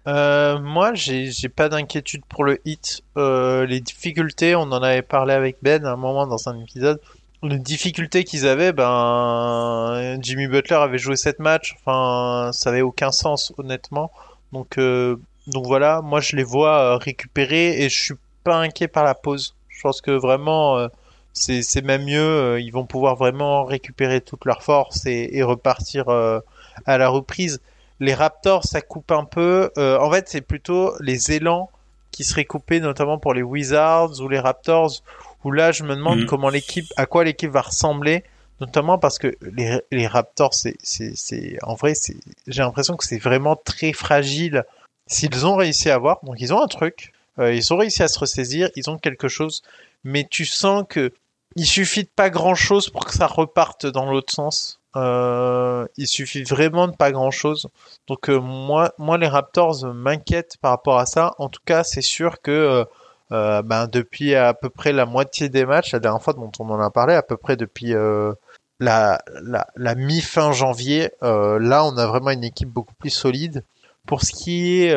Euh, moi, j'ai pas d'inquiétude pour le hit. les difficultés, on en avait parlé avec Ben à un moment dans un épisode les difficultés qu'ils avaient, ben Jimmy Butler avait joué sept matchs, enfin ça avait aucun sens honnêtement. Donc euh, donc voilà, moi je les vois euh, récupérer et je suis pas inquiet par la pause. Je pense que vraiment euh, c'est même mieux, ils vont pouvoir vraiment récupérer toute leur force et repartir à la reprise. Les Raptors ça coupe un peu. en fait c'est plutôt les élans qui seraient coupés notamment pour les Wizards ou les Raptors où là je me demande mm. comment l'équipe, à quoi l'équipe va ressembler, notamment parce que les, les Raptors, c'est, c'est, en vrai, c'est, j'ai l'impression que c'est vraiment très fragile. S'ils ont réussi à voir, donc ils ont un truc, euh, ils ont réussi à se ressaisir, ils ont quelque chose, mais tu sens que il suffit de pas grand chose pour que ça reparte dans l'autre sens. Euh, il suffit vraiment de pas grand chose. Donc euh, moi, moi les Raptors m'inquiètent par rapport à ça. En tout cas, c'est sûr que euh, ben, depuis à peu près la moitié des matchs, la dernière fois dont on en a parlé, à peu près depuis euh, la, la, la mi-fin janvier, euh, là, on a vraiment une équipe beaucoup plus solide. Pour ce qui est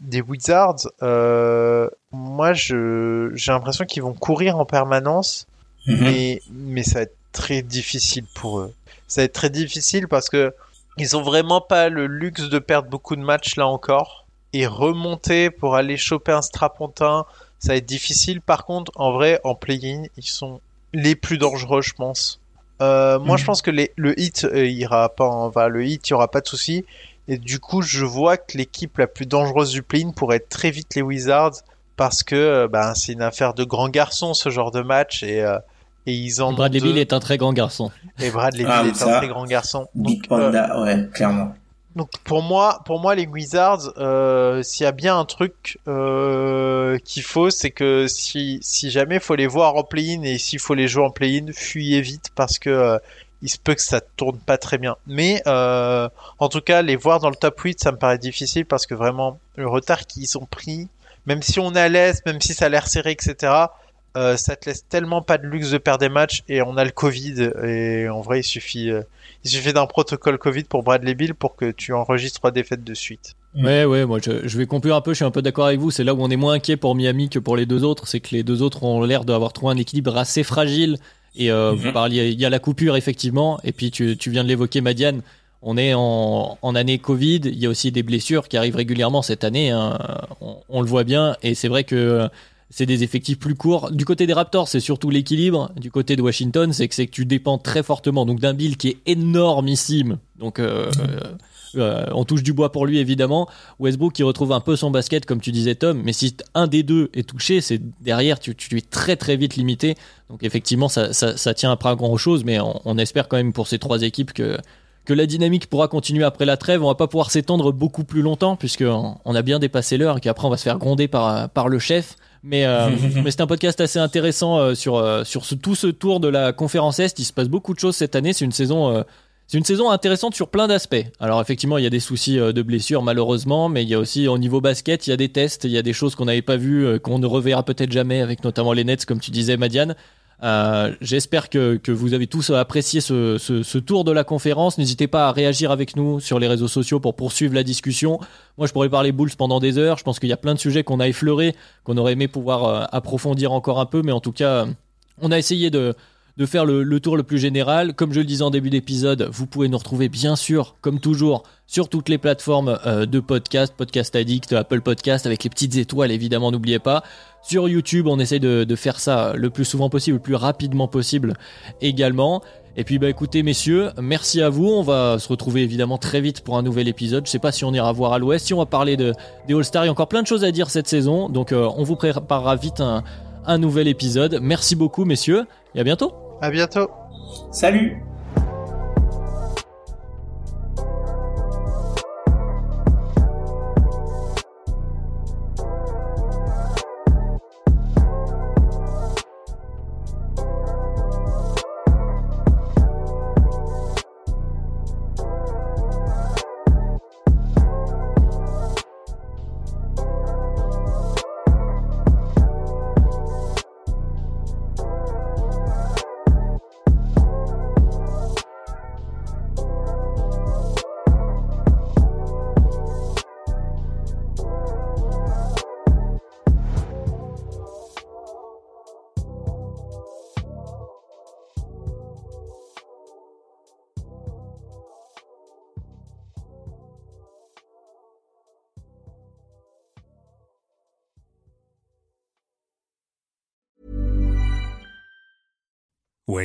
des Wizards, moi, je j'ai l'impression qu'ils vont courir en permanence, Mhm. mais mais ça va être très difficile pour eux. Ça va être très difficile parce que ils ont vraiment pas le luxe de perdre beaucoup de matchs là encore et remonter pour aller choper un strapontin, ça va être difficile. Par contre, en vrai, en play-in, ils sont les plus dangereux, je pense. Euh, moi, Mhm. je pense que les, le hit euh, ira pas, en va le hit, il y aura pas de souci. Et du coup, je vois que l'équipe la plus dangereuse du play-in pourrait être très vite les Wizards parce que euh, ben c'est une affaire de grands garçons ce genre de match et euh, et ils en ont Bradley. Bill est un très grand garçon. et Bradley Ah, mais est un très grand garçon. Big Donc, euh, Panda, ouais, clairement. Donc pour moi, pour moi les Wizards, euh, s'il y a bien un truc euh, qu'il faut, c'est que si si jamais faut les voir en play-in et s'il faut les jouer en play-in, fuyez vite parce que euh, il se peut que ça tourne pas très bien. Mais euh, en tout cas, les voir dans le top 8, ça me paraît difficile parce que vraiment le retard qu'ils ont pris, même si on est à l'aise, même si ça a l'air serré, etc. Euh, ça te laisse tellement pas de luxe de perdre des matchs et on a le Covid et en vrai il suffit euh, il suffit d'un protocole Covid pour Bradley Bill pour que tu enregistres trois défaites de suite. Ouais, ouais, moi je, je vais conclure un peu, je suis un peu d'accord avec vous, c'est là où on est moins inquiet pour Miami que pour les deux autres, c'est que les deux autres ont l'air d'avoir trouvé un équilibre assez fragile, et euh, vous parliez, il y a la coupure effectivement, et puis tu, tu viens de l'évoquer Madiane, on est en, en année Covid, il y a aussi des blessures qui arrivent régulièrement cette année, hein, on, on le voit bien, et c'est vrai que c'est des effectifs plus courts. Du côté des Raptors, c'est surtout l'équilibre. Du côté de Washington, c'est que que tu dépends très fortement donc d'un Bill qui est énormissime. Donc euh, euh, on touche du bois pour lui évidemment. Westbrook qui retrouve un peu son basket comme tu disais Tom, mais si un des deux est touché, c'est derrière tu, tu es très très vite limité. Donc effectivement ça, ça, tient après à grand chose, mais on, espère quand même pour ces trois équipes que que la dynamique pourra continuer après la trêve. On va pas pouvoir s'étendre beaucoup plus longtemps puisque on on a bien dépassé l'heure et qu'après on va se faire gronder par par le chef. Mais, euh, mais c'est un podcast assez intéressant euh, sur, euh, sur ce, tout ce tour de la conférence Est. Il se passe beaucoup de choses cette année. C'est une saison, euh, c'est une saison intéressante sur plein d'aspects. Alors effectivement, il y a des soucis de blessures malheureusement, mais il y a aussi au niveau basket, il y a des tests, il y a des choses qu'on n'avait pas vues, qu'on ne reverra peut-être jamais, avec notamment les Nets, comme tu disais, Madiane. Euh, J'espère que, que vous avez tous apprécié ce, ce, ce tour de la conférence. N'hésitez pas à réagir avec nous sur les réseaux sociaux pour poursuivre la discussion. Moi, je pourrais parler Bulls pendant des heures. Je pense qu'il y a plein de sujets qu'on a effleurés, qu'on aurait aimé pouvoir euh, approfondir encore un peu, mais en tout cas, euh, on a essayé de, de faire le, le tour le plus général. Comme je le disais en début d'épisode, vous pouvez nous retrouver bien sûr, comme toujours, sur toutes les plateformes euh, de podcast, Podcast Addict, Apple Podcast, avec les petites étoiles évidemment, n'oubliez pas. Sur YouTube, on essaye de, de faire ça le plus souvent possible, le plus rapidement possible également. Et puis bah écoutez messieurs, merci à vous. On va se retrouver évidemment très vite pour un nouvel épisode. Je sais pas si on ira voir à l'Ouest, si on va parler de, des All-Stars. Il y a encore plein de choses à dire cette saison, donc euh, on vous préparera vite un, un nouvel épisode. Merci beaucoup messieurs et à bientôt. À bientôt. Salut